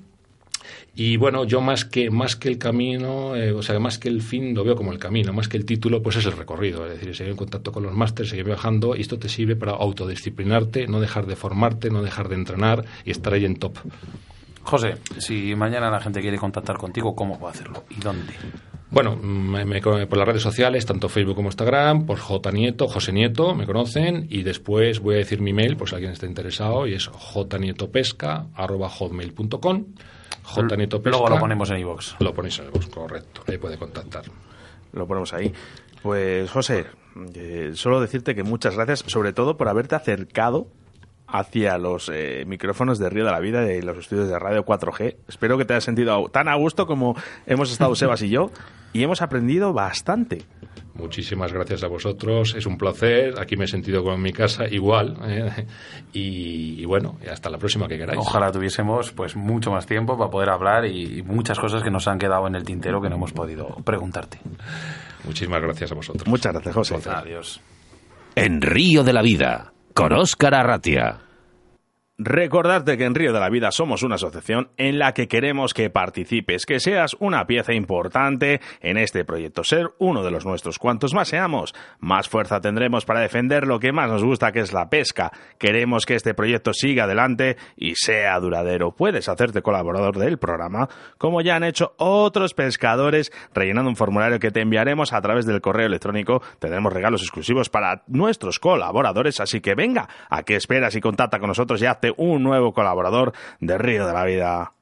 Speaker 5: Y bueno, yo más que, más que el camino, eh, o sea, más que el fin, lo veo como el camino, más que el título, pues es el recorrido. Es decir, seguir en contacto con los másteres, seguir viajando, y esto te sirve para autodisciplinarte, no dejar de formarte, no dejar de entrenar y estar ahí en top.
Speaker 2: José, si mañana la gente quiere contactar contigo, ¿cómo puede hacerlo? ¿Y dónde?
Speaker 5: Bueno, me, por las redes sociales, tanto Facebook como Instagram, por J Nieto, José Nieto, me conocen, y después voy a decir mi mail, por si alguien está interesado, y es jnietopesca.hotmail.com
Speaker 2: jnietopesca. Luego lo ponemos en iVoox.
Speaker 5: Lo ponéis en iVoox, correcto. Ahí puede contactar.
Speaker 1: Lo ponemos ahí. Pues, José, eh, solo decirte que muchas gracias, sobre todo por haberte acercado hacia los eh, micrófonos de Río de la Vida de los estudios de Radio 4G. Espero que te hayas sentido tan a gusto como hemos estado Sebas y yo y hemos aprendido bastante.
Speaker 5: Muchísimas gracias a vosotros, es un placer. Aquí me he sentido como en mi casa igual. ¿eh? Y, bueno, hasta la próxima que queráis.
Speaker 2: Ojalá tuviésemos pues mucho más tiempo para poder hablar y muchas cosas que nos han quedado en el tintero que no hemos podido preguntarte.
Speaker 5: Muchísimas gracias a vosotros.
Speaker 1: Muchas gracias, José.
Speaker 2: Adiós.
Speaker 3: En Río de la Vida, con Óscar Arratia.
Speaker 1: Recordarte que en Río de la Vida somos una asociación en la que queremos que participes, que seas una pieza importante en este proyecto, ser uno de los nuestros. Cuantos más seamos, más fuerza tendremos para defender lo que más nos gusta, que es la pesca. Queremos que este proyecto siga adelante y sea duradero. Puedes hacerte colaborador del programa, como ya han hecho otros pescadores, rellenando un formulario que te enviaremos a través del correo electrónico. Tendremos regalos exclusivos para nuestros colaboradores, así que venga, ¿a qué esperas y contacta con nosotros y hazte un nuevo colaborador de Río de la Vida.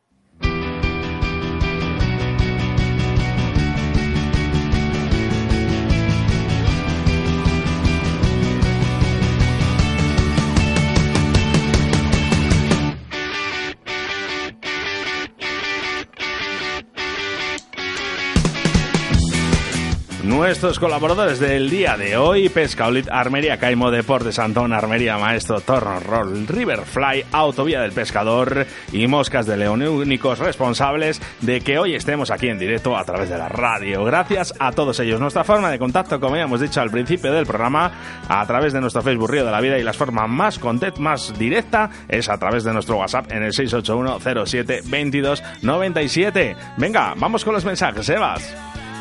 Speaker 1: Nuestros colaboradores del día de hoy, Pescaolit, Armería Caimo, Deportes Antón, Armería Maestro, Torno Roll, Riverfly, Autovía del Pescador y Moscas de León, únicos responsables de que hoy estemos aquí en directo a través de la radio. Gracias a todos ellos. Nuestra forma de contacto, como ya hemos dicho al principio del programa, a través de nuestro Facebook Río de la Vida y la forma más content, más directa, es a través de nuestro WhatsApp en el 681 07 22 97. Venga, vamos con los mensajes, Sebas.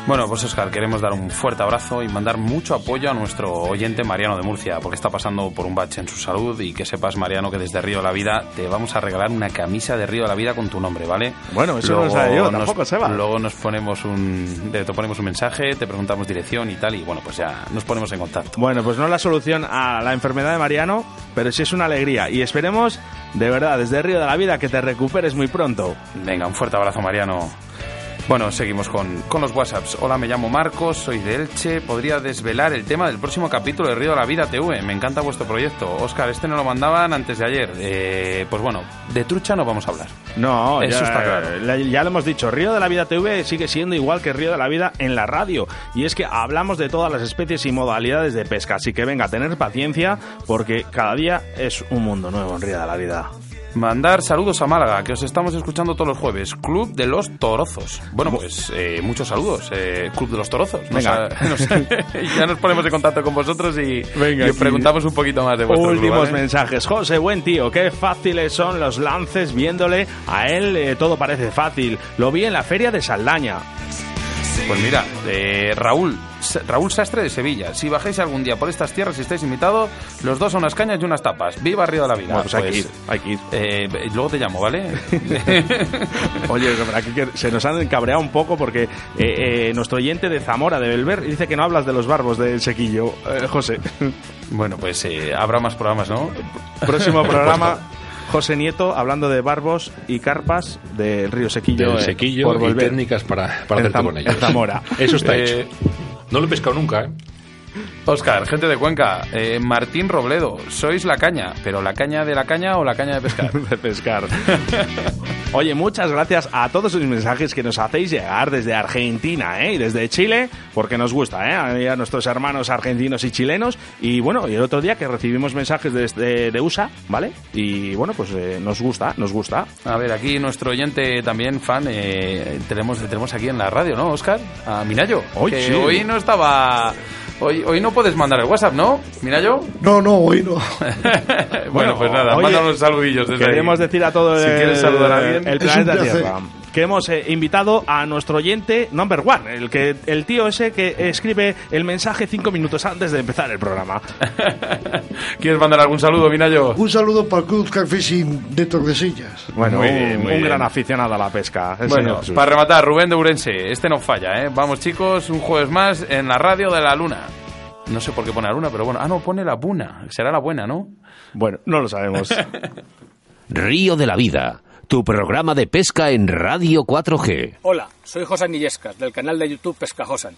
Speaker 2: Bueno, pues Oscar, queremos dar un fuerte abrazo y mandar mucho apoyo a nuestro oyente Mariano de Murcia, porque está pasando por un bache en su salud y que sepas, Mariano, que desde Río de la Vida te vamos a regalar una camisa de Río de la Vida con tu nombre, ¿vale?
Speaker 1: Bueno, eso luego no lo yo, tampoco se va.
Speaker 2: Luego nos ponemos un, te ponemos un mensaje, te preguntamos dirección y tal, y bueno, pues ya nos ponemos en contacto.
Speaker 1: Bueno, pues no es la solución a la enfermedad de Mariano, pero sí es una alegría y esperemos, de verdad, desde Río de la Vida que te recuperes muy pronto.
Speaker 2: Venga, un fuerte abrazo, Mariano. Bueno, seguimos con, con, los WhatsApps. Hola, me llamo Marcos, soy de Elche. Podría desvelar el tema del próximo capítulo de Río de la Vida TV. Me encanta vuestro proyecto. Oscar, este no lo mandaban antes de ayer. Eh, pues bueno, de trucha no vamos a hablar.
Speaker 1: No, eso está claro. Ya lo hemos dicho. Río de la Vida TV sigue siendo igual que Río de la Vida en la radio. Y es que hablamos de todas las especies y modalidades de pesca. Así que venga, tener paciencia porque cada día es un mundo nuevo en Río de la Vida.
Speaker 2: Mandar saludos a Málaga, que os estamos escuchando todos los jueves. Club de los Torozos. Bueno, pues eh, muchos saludos. Eh, Club de los Torozos.
Speaker 1: Venga.
Speaker 2: ya nos ponemos en contacto con vosotros y, preguntamos un poquito más de vuestros
Speaker 1: Últimos mensajes. José, buen tío, qué fáciles son los lances viéndole. A él eh, todo parece fácil. Lo vi en la feria de Saldaña.
Speaker 2: Pues mira, Raúl, Raúl Sastre de Sevilla. Si bajáis algún día por estas tierras y estáis invitados, los dos a unas cañas y unas tapas. ¡Viva Río de la Vida!
Speaker 1: pues, hay que pues, ir, hay que ir.
Speaker 2: Eh, luego te llamo, ¿vale?
Speaker 1: Oye, aquí que se nos han encabreado un poco porque eh, eh, nuestro oyente de Zamora, de Belver, dice que no hablas de los barbos del sequillo. José.
Speaker 2: Bueno, pues habrá más programas, ¿no?
Speaker 1: Próximo programa. José Nieto hablando de barbos y carpas del río Sequillo.
Speaker 5: Del Sequillo y técnicas para, para hacerte con ellos.
Speaker 1: Zamora.
Speaker 5: Eso está hecho. No lo he pescado nunca, ¿eh?
Speaker 2: Oscar, gente de Cuenca, eh, Martín Robledo, sois la caña, pero la caña de la caña o la caña de pescar.
Speaker 1: de pescar. Oye, muchas gracias a todos los mensajes que nos hacéis llegar desde Argentina ¿eh? y desde Chile, porque nos gusta, ¿eh? A nuestros hermanos argentinos y chilenos. Y bueno, y el otro día que recibimos mensajes desde de USA, ¿vale? Y bueno, pues eh, nos gusta, nos gusta.
Speaker 2: A ver, aquí nuestro oyente también, fan, eh, tenemos, tenemos aquí en la radio, ¿no, Oscar? A Minayo.
Speaker 1: Hoy,
Speaker 2: que hoy no estaba Hoy, hoy no puedes mandar el WhatsApp, ¿no? Mira yo.
Speaker 7: No, no, hoy no.
Speaker 2: bueno, pues nada, manda unos saludillos desde
Speaker 1: Queremos decir a todos
Speaker 2: si quieres saludar a alguien.
Speaker 1: el planeta Tierra. Que hemos eh, invitado a nuestro oyente number one, el, que, el tío ese que escribe el mensaje cinco minutos antes de empezar el programa.
Speaker 2: ¿Quieres mandar algún saludo, Minayo?
Speaker 7: Un saludo para el Club Car Fishing de Tordesillas.
Speaker 1: Bueno,
Speaker 2: Muy
Speaker 1: un,
Speaker 2: bien, muy
Speaker 1: un
Speaker 2: bien.
Speaker 1: gran aficionado a la pesca. el
Speaker 2: Bueno, para rematar, Rubén de Urense, este no falla, ¿eh? Vamos chicos, un jueves más en la radio de la luna. No sé por qué pone la luna, pero bueno. Ah, no, pone la buna. Será la buena, ¿no?
Speaker 1: Bueno, no lo sabemos.
Speaker 3: Río de la Vida, tu programa de pesca en Radio 4G.
Speaker 8: Hola, soy Josan Illescas, del canal de YouTube Pesca Josan.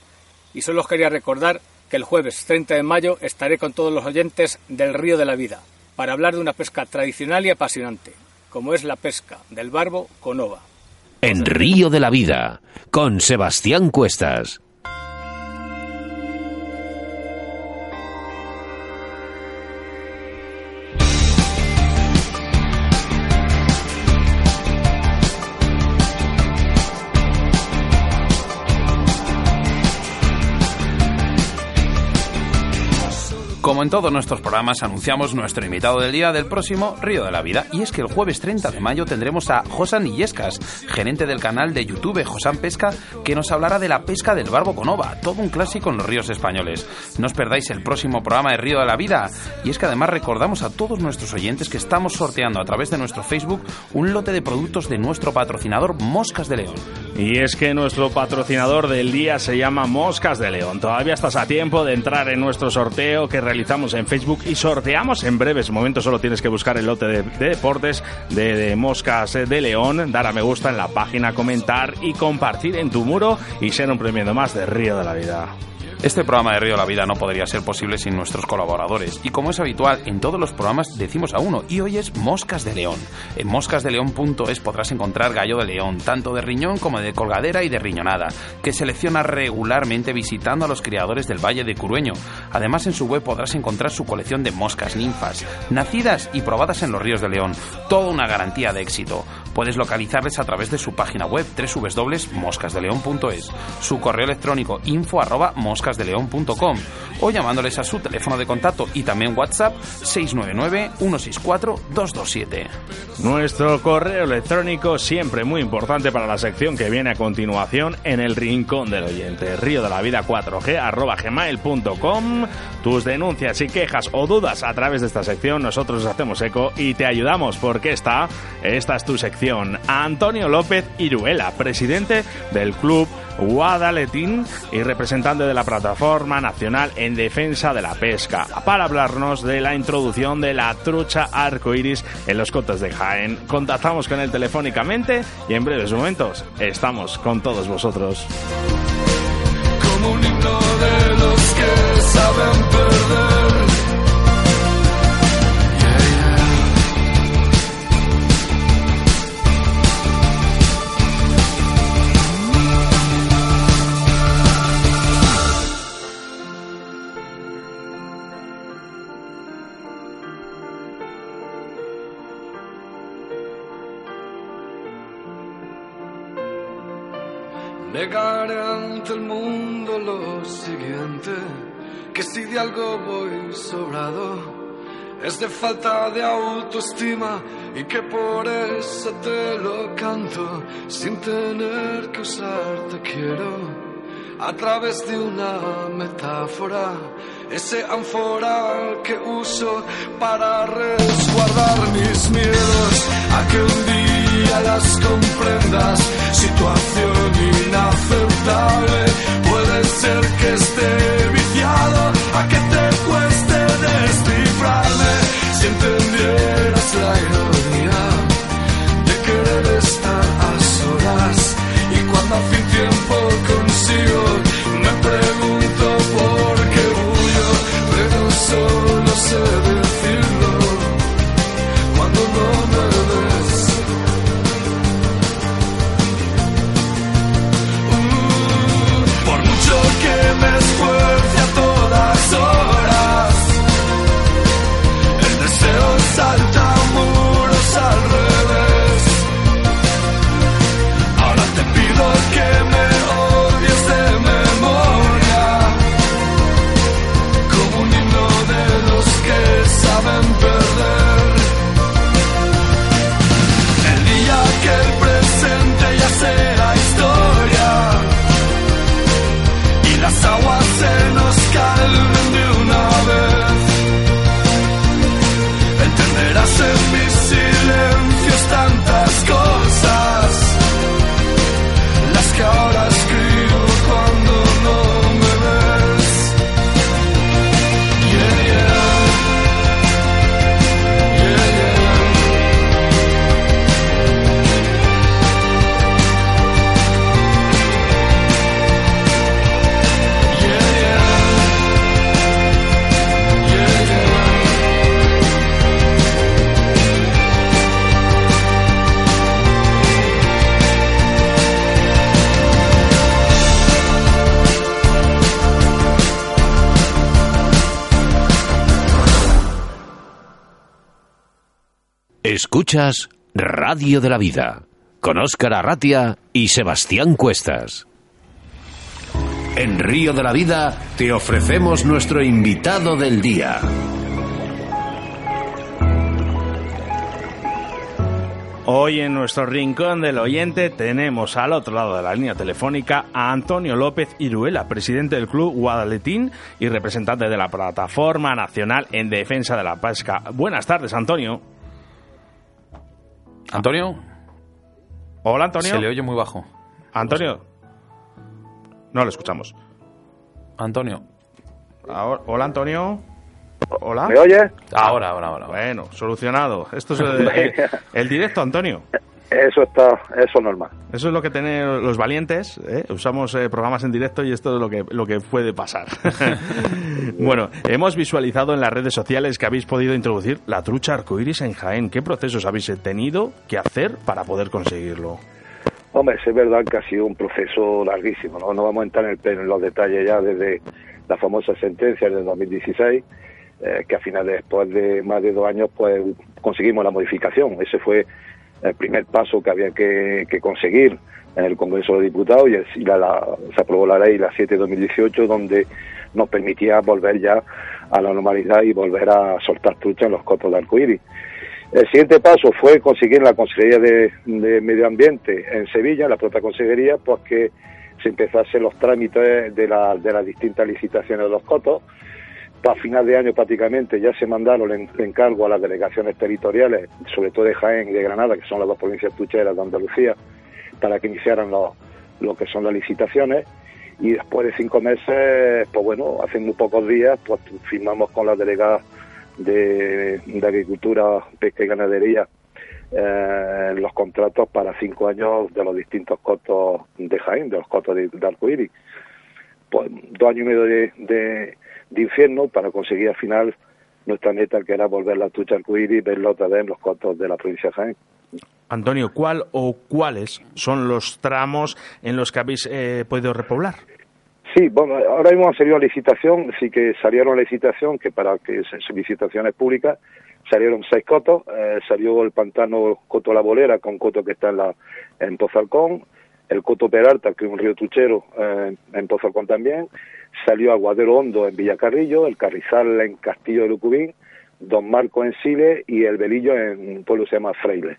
Speaker 8: Y solo os quería recordar que el jueves 30 de mayo estaré con todos los oyentes del Río de la Vida para hablar de una pesca tradicional y apasionante, como es la pesca del barbo con ova.
Speaker 3: En Río de la Vida, con Sebastián Cuestas.
Speaker 2: Como en todos nuestros programas, anunciamos nuestro invitado del día del próximo Río de la Vida. Y es que el jueves 30 de mayo tendremos a Josan Illescas, gerente del canal de YouTube Josan Pesca, que nos hablará de la pesca del barbo con ova, todo un clásico en los ríos españoles. No os perdáis el próximo programa de Río de la Vida. Y es que además recordamos a todos nuestros oyentes que estamos sorteando a través de nuestro Facebook un lote de productos de nuestro patrocinador Moscas de León.
Speaker 1: Y es que nuestro patrocinador del día se llama Moscas de León. Todavía estás a tiempo de entrar en nuestro sorteo que realizamos en Facebook y sorteamos en breves momentos. Solo tienes que buscar el lote de, de deportes de, de Moscas de León, dar a me gusta en la página, comentar y compartir en tu muro y ser un premio más de Río de la Vida.
Speaker 2: Este programa de Río la Vida no podría ser posible sin nuestros colaboradores. Y como es habitual, en todos los programas decimos a uno, y hoy es Moscas de León. En moscasdeleón.es podrás encontrar gallo de león, tanto de riñón como de colgadera y de riñonada, que selecciona regularmente visitando a los criadores del Valle de Curueño. Además, en su web podrás encontrar su colección de moscas ninfas, nacidas y probadas en los ríos de León. Toda una garantía de éxito. Puedes localizarles a través de su página web www.moscasdeleon.es, su correo electrónico info arroba moscasdeleon.com o llamándoles a su teléfono de contacto y también WhatsApp 699-164-227.
Speaker 1: Nuestro correo electrónico siempre muy importante para la sección que viene a continuación en el rincón del oyente. Río de la vida 4G arroba gmail.com. Tus denuncias y quejas o dudas a través de esta sección nosotros nos hacemos eco y te ayudamos porque esta, esta es tu sección. Antonio López Iruela, presidente del club Guadaletín y representante de la Plataforma Nacional en Defensa de la Pesca, para hablarnos de la introducción de la trucha arcoiris en los cotos de Jaén. Contactamos con él telefónicamente y en breves momentos estamos con todos vosotros.
Speaker 9: como un himno de los que saben perder. Negaré ante el mundo lo siguiente, que si de algo voy sobrado, es de falta de autoestima y que por eso te lo canto, sin tener que usarte quiero. A través de una metáfora, ese ánfora que uso para resguardar mis miedos, a que un día las comprendas, situación inaceptable, puede ser que esté viciado, a que te cueste descifrarme, si entendieras la ironía de querer estar a solas, y cuando hace un tiempo consigo, me pregunto por qué huyo, pero solo sé so
Speaker 3: Escuchas Radio de la Vida con Óscar Arratia y Sebastián Cuestas. En Río de la Vida te ofrecemos nuestro invitado del día.
Speaker 1: Hoy en nuestro rincón del oyente tenemos al otro lado de la línea telefónica a Antonio López Iruela, presidente del club Guadaletín y representante de la Plataforma Nacional en Defensa de la Pesca. Buenas tardes, Antonio.
Speaker 2: Antonio.
Speaker 1: Hola, Antonio.
Speaker 2: Se le oye muy bajo.
Speaker 1: Antonio. No lo escuchamos.
Speaker 2: Antonio.
Speaker 1: Ahora- hola, Antonio. Hola.
Speaker 10: ¿Me oye?
Speaker 2: Ahora, ahora, ahora.
Speaker 1: Bueno, solucionado. Esto es el, el- el directo, Antonio.
Speaker 10: Eso está, eso es normal.
Speaker 1: Eso es lo que tienen los valientes. ¿eh? Usamos eh, programas en directo y esto es lo que, lo que puede pasar. bueno, hemos visualizado en las redes sociales que habéis podido introducir la trucha arcoíris en Jaén. ¿Qué procesos habéis tenido que hacer para poder conseguirlo?
Speaker 10: Hombre, es verdad que ha sido un proceso larguísimo, ¿no? No vamos a entrar en, el- en los detalles ya desde la famosa sentencia del 2016, eh, que a finales, después de más de dos años, pues conseguimos la modificación. Ese fue el primer paso que había que, conseguir en el Congreso de Diputados y, la- la- se aprobó la ley, la 7 de 2018, donde nos permitía volver ya a la normalidad y volver a soltar trucha en los cotos de arcoíris. El siguiente paso fue conseguir la Consejería de, de Medio Ambiente en Sevilla, la propia Consejería, pues que se empezasen los trámites de, la- de las distintas licitaciones de los cotos. Para final de año prácticamente ya se mandaron el en- el encargo a las delegaciones territoriales, sobre todo de Jaén y de Granada, que son las dos provincias tucheras de Andalucía, para que iniciaran lo, que son las licitaciones. Y después de cinco meses, pues bueno, hace muy pocos días, pues firmamos con las delegadas de, Agricultura, Pesca y Ganadería eh, los contratos para cinco años de los distintos cotos de Jaén, de los cotos de, de. Pues dos años y medio de, de infierno para conseguir al final nuestra meta, que era volver la tucha arcoíris y verla otra vez en los cotos de la provincia de Jaén.
Speaker 1: Antonio, ¿cuál o cuáles son los tramos en los que habéis eh, podido repoblar?
Speaker 10: Sí, bueno, ahora mismo han salido a licitación, sí que salieron a licitación, que para que se- licitaciones públicas, salieron seis cotos, eh, salió el pantano Coto La Bolera, con coto que está en, la, en Pozalcón, el Coto Peralta, que es un río tuchero, eh, en Pozalcón también, salió Aguadero Hondo en Villacarrillo, el Carrizal en Castillo de Lucubín, Don Marco en Sile y el Belillo en un pueblo que se llama Freile.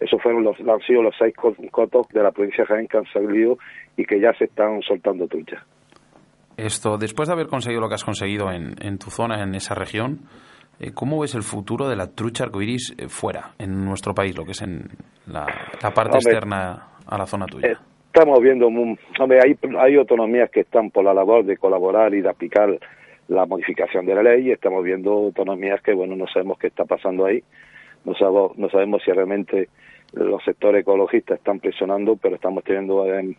Speaker 10: Esos fueron los, han sido los seis co- cotos de la provincia de Jaén que han salido y que ya se están soltando truchas.
Speaker 2: Esto, después de haber conseguido lo que has conseguido en, en tu zona, en esa región, eh, ¿cómo ves el futuro de la trucha arcoiris eh, fuera, en nuestro país, lo que es en la, la parte
Speaker 10: Hombre,
Speaker 2: externa a la zona tuya?
Speaker 10: Estamos viendo, hombre, hay, hay autonomías que están por la labor de colaborar y de aplicar la modificación de la ley y estamos viendo autonomías que, bueno, no sabemos qué está pasando ahí, no sabemos, no sabemos si realmente los sectores ecologistas están presionando, pero estamos teniendo en,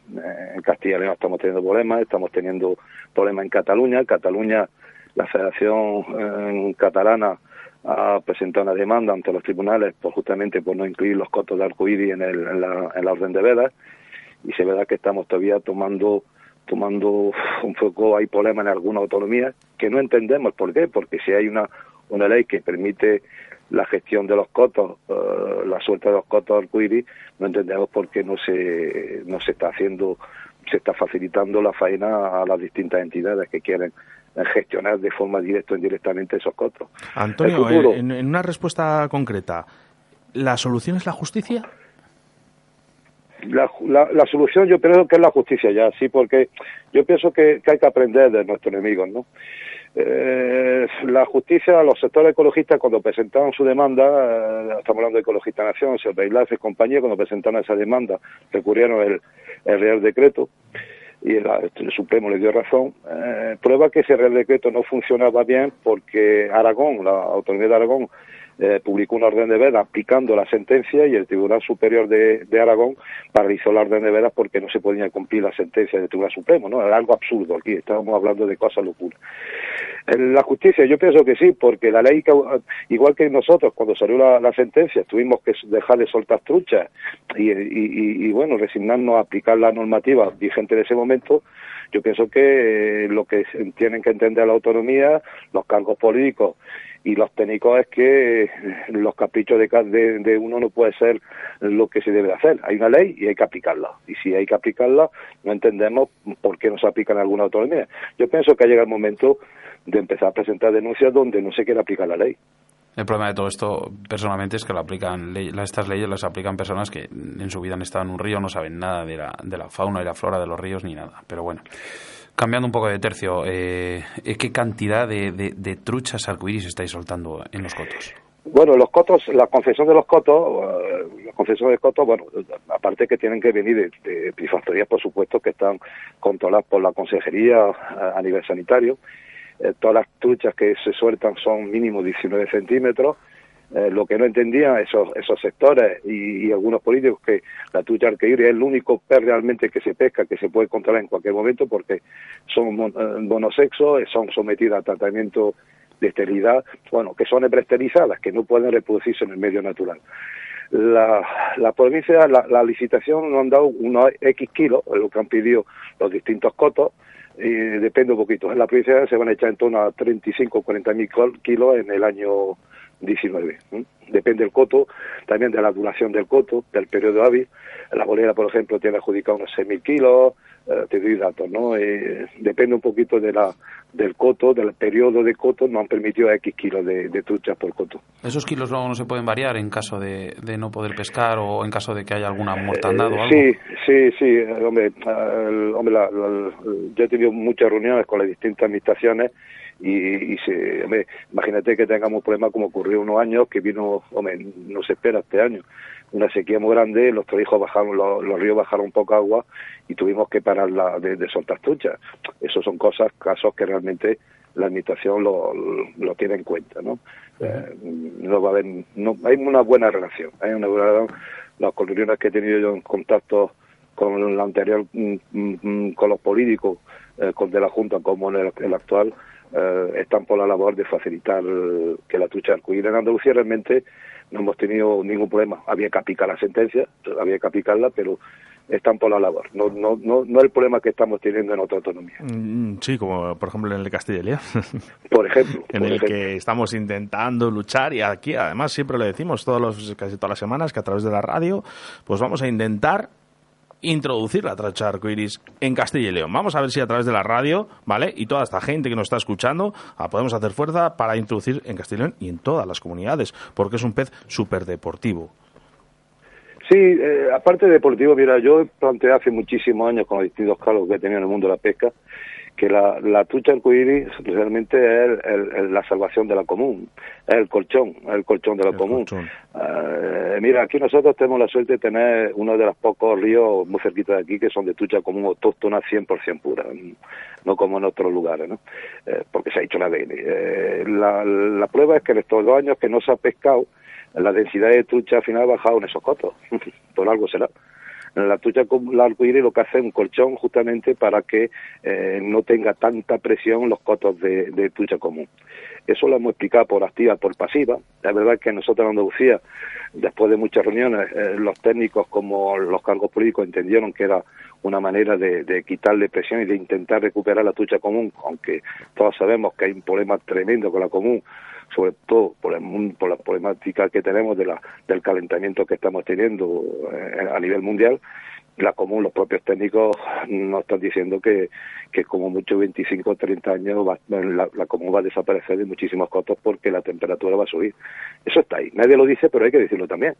Speaker 10: Castilla y León estamos teniendo problemas, estamos teniendo problemas en Cataluña, Cataluña, la Federación eh, Catalana ha presentado una demanda ante los tribunales por justamente por no incluir los cotos de arcoíris en, el- en la, en la orden de vedas y se verá que estamos todavía tomando tomando un poco hay problemas en alguna autonomía que no entendemos por qué porque si hay una una ley que permite la gestión de los cotos eh, la suelta de los cotos arcoíris no entendemos por qué no se no se está haciendo se está facilitando la faena a las distintas entidades que quieren gestionar de forma directa o indirectamente esos cotos
Speaker 1: Antonio,
Speaker 10: El futuro-
Speaker 1: en, en una respuesta concreta, ¿la solución es la justicia?
Speaker 10: La, la, la solución yo creo que es la justicia ya, sí, porque yo pienso que, hay que aprender de nuestros enemigos, ¿no? Eh, la justicia, los sectores ecologistas cuando presentaron su demanda, eh, estamos hablando de Ecologista Nación, Bailaz y compañía, cuando presentaron esa demanda, recurrieron el, el Real Decreto y el, el Supremo le dio razón. Eh, prueba que ese Real Decreto no funcionaba bien porque Aragón, la autoridad de Aragón, eh, publicó una orden de veda aplicando la sentencia y el Tribunal Superior de, de Aragón paralizó la orden de vedas porque no se podía cumplir la sentencia del Tribunal Supremo, ¿no? Era algo absurdo aquí, estábamos hablando de cosas locuras. La justicia yo pienso que sí, porque la ley, igual que nosotros, cuando salió la, sentencia, tuvimos que dejar de soltar truchas y, bueno, resignarnos a aplicar la normativa vigente de ese momento, yo pienso que eh, lo que tienen que entender la autonomía, los cargos políticos y los técnicos es que los caprichos de, de, uno no puede ser lo que se debe hacer. Hay una ley y hay que aplicarla. Y si hay que aplicarla, no entendemos por qué no se aplica en alguna autonomía. Yo pienso que ha llegado el momento de empezar a presentar denuncias donde no se quiere aplicar la ley.
Speaker 2: El problema de todo esto, personalmente, es que lo aplican estas leyes las aplican personas que en su vida han estado en un río, no saben nada de la, de la fauna y la flora de los ríos ni nada. Pero bueno, cambiando un poco de tercio, eh, ¿qué cantidad de, de, truchas arcoíris estáis soltando en los cotos?
Speaker 10: Bueno, los cotos, la concesión de los cotos, eh, la concesión de cotos, bueno, aparte que tienen que venir de, de por supuesto, que están controladas por la consejería a nivel sanitario, eh, todas las truchas que se sueltan son mínimo 19 centímetros. Eh, lo que no entendían esos, esos sectores y, algunos políticos que la trucha arqueíris es el único pez realmente que se pesca, que se puede controlar en cualquier momento porque son monosexos, eh, son sometidas a tratamiento de esterilidad, bueno, que son esterilizadas, que no pueden reproducirse en el medio natural. La, la provincia, la, la licitación nos han dado unos X kilos, lo que han pedido los distintos cotos, y depende un poquito. En la provincia se van a echar en torno a 35 o 40 mil kilos en el año 19. Depende del coto, también de la duración del coto, del periodo hábil. La bolera, por ejemplo, tiene adjudicado unos 6.000 kilos, eh, te doy datos, ¿no? Eh, depende un poquito de la, del coto, del periodo de coto, no han permitido X kilos de, de truchas por coto.
Speaker 2: ¿Esos kilos luego no se pueden variar en caso de, de no poder pescar o en caso de que haya alguna mortandad o
Speaker 10: algo?
Speaker 2: Sí,
Speaker 10: sí, sí, hombre, hombre yo he tenido muchas reuniones con las distintas administraciones y, y se, hombre, imagínate que tengamos un problema como ocurrió unos años que vino, hombre, no se espera este año, una sequía muy grande, los trabajos bajaron, los, ríos bajaron un poco agua y tuvimos que parar la, de, de soltar truchas. Esos son cosas, casos que realmente la administración lo, lo, tiene en cuenta, ¿no? Eh, no va a haber, no, hay una buena relación, hay una buena relación. Las reuniones que he tenido yo en contacto con el anterior, mm, mm, mm, con los políticos, eh, con de la Junta como en el, actual, eh, están por la labor de facilitar que la trucha arcoíris en Andalucía realmente no hemos tenido ningún problema. Había que aplicar la sentencia, había que aplicarla, pero están por la labor. No, no, no, no el problema que estamos teniendo en otra autonomía.
Speaker 1: Mm, sí, como por ejemplo en el de Castilla y León.
Speaker 10: Por ejemplo.
Speaker 1: en el que estamos intentando luchar y aquí además siempre lo decimos todos los, casi todas las semanas que a través de la radio pues vamos a intentar introducir la tracha arcoiris en Castilla y León. Vamos a ver si a través de la radio, ¿vale? Y toda esta gente que nos está escuchando, podemos hacer fuerza para introducir en Castilla y León y en todas las comunidades, porque es un pez súper deportivo.
Speaker 10: Sí, eh, aparte de deportivo, mira, yo planteé hace muchísimos años con los distintos cargos que he tenido en el mundo de la pesca, que la, la trucha arcoíris realmente es la salvación de la común, es el colchón, es el colchón de la común. Eh, mira, aquí nosotros tenemos la suerte de tener uno de los pocos ríos muy cerquita de aquí que son de trucha común autóctona 100% pura, no como en otros lugares, ¿no? Eh, porque se ha hecho la ADN. Eh, la, la prueba es que en estos dos años que no se ha pescado, la densidad de trucha al final ha bajado en esos cotos, por algo será la trucha la arcoíris lo que hace es un colchón justamente para que eh, no tenga tanta presión los cotos de, de trucha común. Eso lo hemos explicado por activa, por pasiva. La verdad es que nosotros en Andalucía, después de muchas reuniones, eh, los técnicos como los cargos políticos entendieron que era una manera de, de, quitarle presión y de intentar recuperar la trucha común, aunque todos sabemos que hay un problema tremendo con la común, sobre todo por, el, por la problemática que tenemos de la, del calentamiento que estamos teniendo eh, a nivel mundial, la común, los propios técnicos nos están diciendo que, que como mucho 25 o 30 años la, la, común va a desaparecer de muchísimos costos porque la temperatura va a subir. Eso está ahí. Nadie lo dice, pero hay que decirlo también.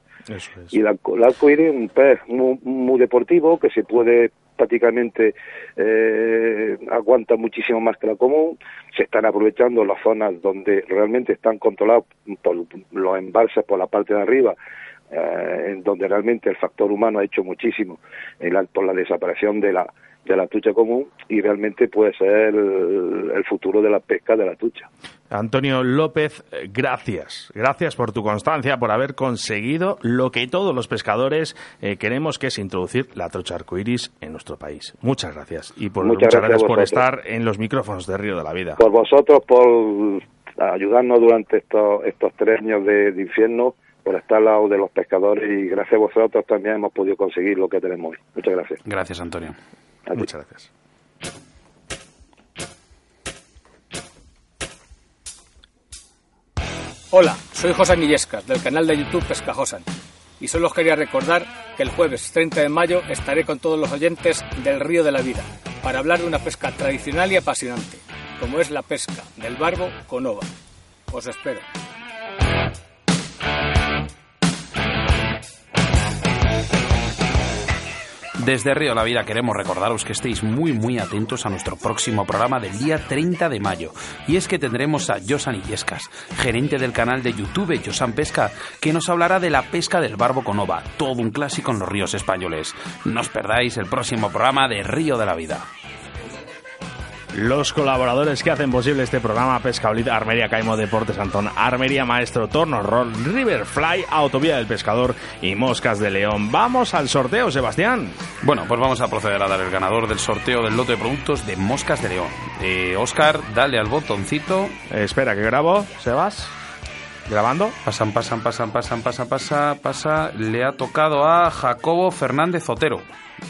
Speaker 10: Y la, la arcoíris es un pez muy, muy deportivo que se puede prácticamente eh, aguanta muchísimo más que la común, se están aprovechando las zonas donde realmente están controlados por los embalses por la parte de arriba, eh, en donde realmente el factor humano ha hecho muchísimo por la desaparición de la de la tucha común y realmente puede ser el, futuro de la pesca de la tucha.
Speaker 1: Antonio López, gracias. Gracias por tu constancia, por haber conseguido lo que todos los pescadores eh, queremos, que es introducir la trocha arcoiris en nuestro país. Muchas gracias. Y por, muchas, gracias, por estar en los micrófonos de Río de la Vida.
Speaker 10: Por vosotros, por ayudarnos durante estos, estos tres años de, de infierno por estar al lado de los pescadores y gracias a vosotros también hemos podido conseguir lo que tenemos hoy. Muchas gracias.
Speaker 2: Gracias, Antonio.
Speaker 1: Muchas gracias.
Speaker 8: Hola, soy José Millescas del canal de YouTube Pescajosan y solo os quería recordar que el jueves 30 de mayo estaré con todos los oyentes del Río de la Vida para hablar de una pesca tradicional y apasionante, como es la pesca del barbo con ova. Os espero.
Speaker 2: Desde Río de la Vida queremos recordaros que estéis muy muy atentos a nuestro próximo programa del día 30 de mayo. Y es que tendremos a Josan Illescas, gerente del canal de YouTube Josan Pesca, que nos hablará de la pesca del barbo con ova, todo un clásico en los ríos españoles. No os perdáis el próximo programa de Río de la Vida.
Speaker 1: Los colaboradores que hacen posible este programa Pescaolita, Armería Caimo Deportes Antón, Armería Maestro Torno Roll, Riverfly, Autovía del Pescador y Moscas de León. Vamos al sorteo, Sebastián.
Speaker 2: Bueno, pues vamos a proceder a dar el ganador del sorteo del lote de productos de Moscas de León. Eh, Oscar, dale al botoncito.
Speaker 1: Eh, espera, que grabo, Sebas. ¿Grabando?
Speaker 2: Pasan, pasan, pasan, pasan, pasan, pasa, pasa. Le ha tocado a Jacobo Fernández Otero.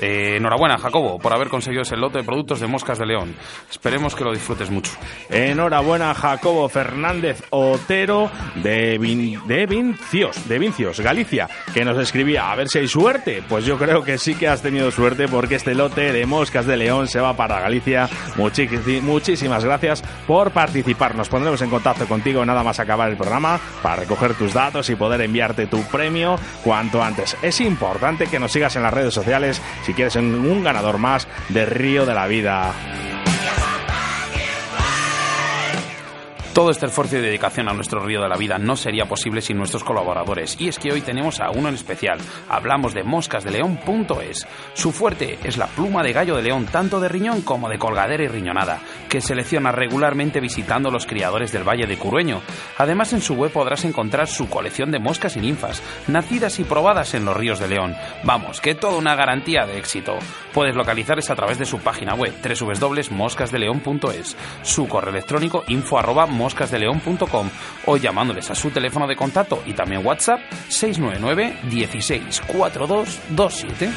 Speaker 2: Eh, enhorabuena, Jacobo, por haber conseguido ese lote de productos de Moscas de León. Esperemos que lo disfrutes mucho.
Speaker 1: Enhorabuena, Jacobo Fernández Otero de, Vin- de Vincios, de Vincios, Galicia, que nos escribía a ver si hay suerte. Pues yo creo que sí que has tenido suerte porque este lote de Moscas de León se va para Galicia. Muchísimas gracias por participar. Nos pondremos en contacto contigo nada más acabar el programa para recoger tus datos y poder enviarte tu premio cuanto antes. Es importante que nos sigas en las redes sociales si quieres un ganador más de Río de la Vida.
Speaker 2: Todo este esfuerzo y dedicación a nuestro río de la vida no sería posible sin nuestros colaboradores. Y es que hoy tenemos a uno en especial. Hablamos de moscasdeleón.es. Su fuerte es la pluma de gallo de león, tanto de riñón como de colgadera y riñonada, que selecciona regularmente visitando los criadores del Valle de Curueño. Además, en su web podrás encontrar su colección de moscas y ninfas, nacidas y probadas en los ríos de León. Vamos, que toda una garantía de éxito. Puedes localizarles a través de su página web www.moscasdeleón.es, su correo electrónico info arroba moscasdeleón.com o llamándoles a su teléfono de contacto y también WhatsApp 699 16 4227.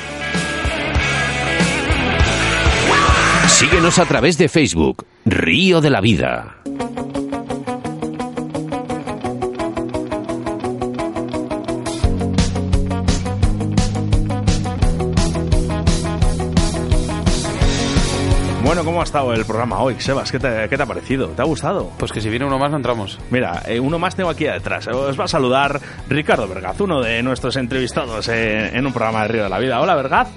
Speaker 3: Síguenos a través de Facebook, Río de la Vida.
Speaker 1: Bueno, ¿cómo ha estado el programa hoy, Sebas? ¿Qué te, qué te ha parecido? ¿Te ha gustado?
Speaker 2: Pues que si viene uno más no entramos.
Speaker 1: Mira, eh, uno más tengo aquí detrás. Os va a saludar Ricardo Vergaz, uno de nuestros entrevistados eh, en un programa de Río de la Vida. Hola, Vergaz.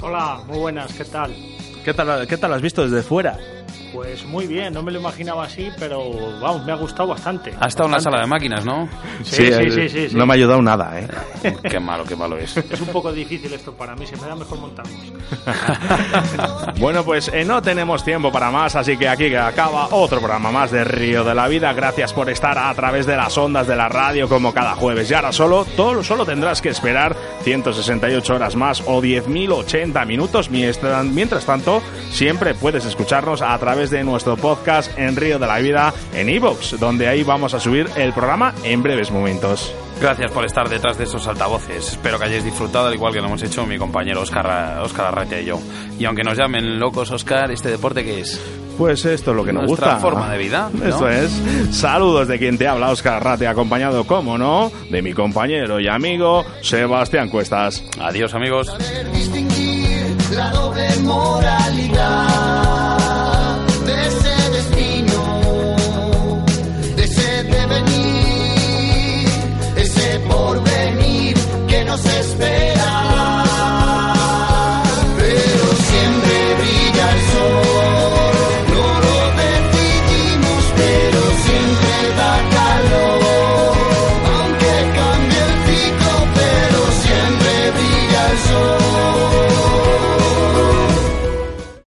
Speaker 11: Hola, muy buenas, ¿qué tal?
Speaker 1: ¿Qué tal, ¿Qué tal has visto desde fuera?
Speaker 11: Pues muy bien, no me lo imaginaba así, pero vamos, me ha gustado bastante.
Speaker 2: Ha estado en la sala de máquinas, ¿no?
Speaker 11: Sí, sí,
Speaker 1: el-
Speaker 11: sí, sí, sí.
Speaker 1: No me ha ayudado nada, ¿eh?
Speaker 2: qué malo, qué malo es.
Speaker 11: Es un poco difícil esto para mí, se me da mejor montar
Speaker 1: Bueno, pues eh, no tenemos tiempo para más, así que aquí acaba otro programa más de Río de la Vida. Gracias por estar a través de las ondas de la radio como cada jueves. Y ahora solo, todo, solo tendrás que esperar 168 horas más o 10.080 minutos. Mientras, mientras tanto, siempre puedes escucharnos a través de nuestro podcast en Río de la Vida en iVoox, donde ahí vamos a subir el programa en breves momentos.
Speaker 2: Gracias por estar detrás de esos altavoces. Espero que hayáis disfrutado al igual que lo hemos hecho mi compañero Oscar, Oscar Arratia y yo. Y aunque nos llamen locos, Oscar, ¿este deporte qué es?
Speaker 1: Pues esto es lo que nos
Speaker 2: Nuestra
Speaker 1: gusta.
Speaker 2: forma de vida, ¿no?
Speaker 1: Esto es. Saludos de quien te habla, Oscar Arrate, acompañado, como no, de mi compañero y amigo Sebastián Cuestas.
Speaker 2: Adiós, amigos.
Speaker 12: distinguir la doble moralidad.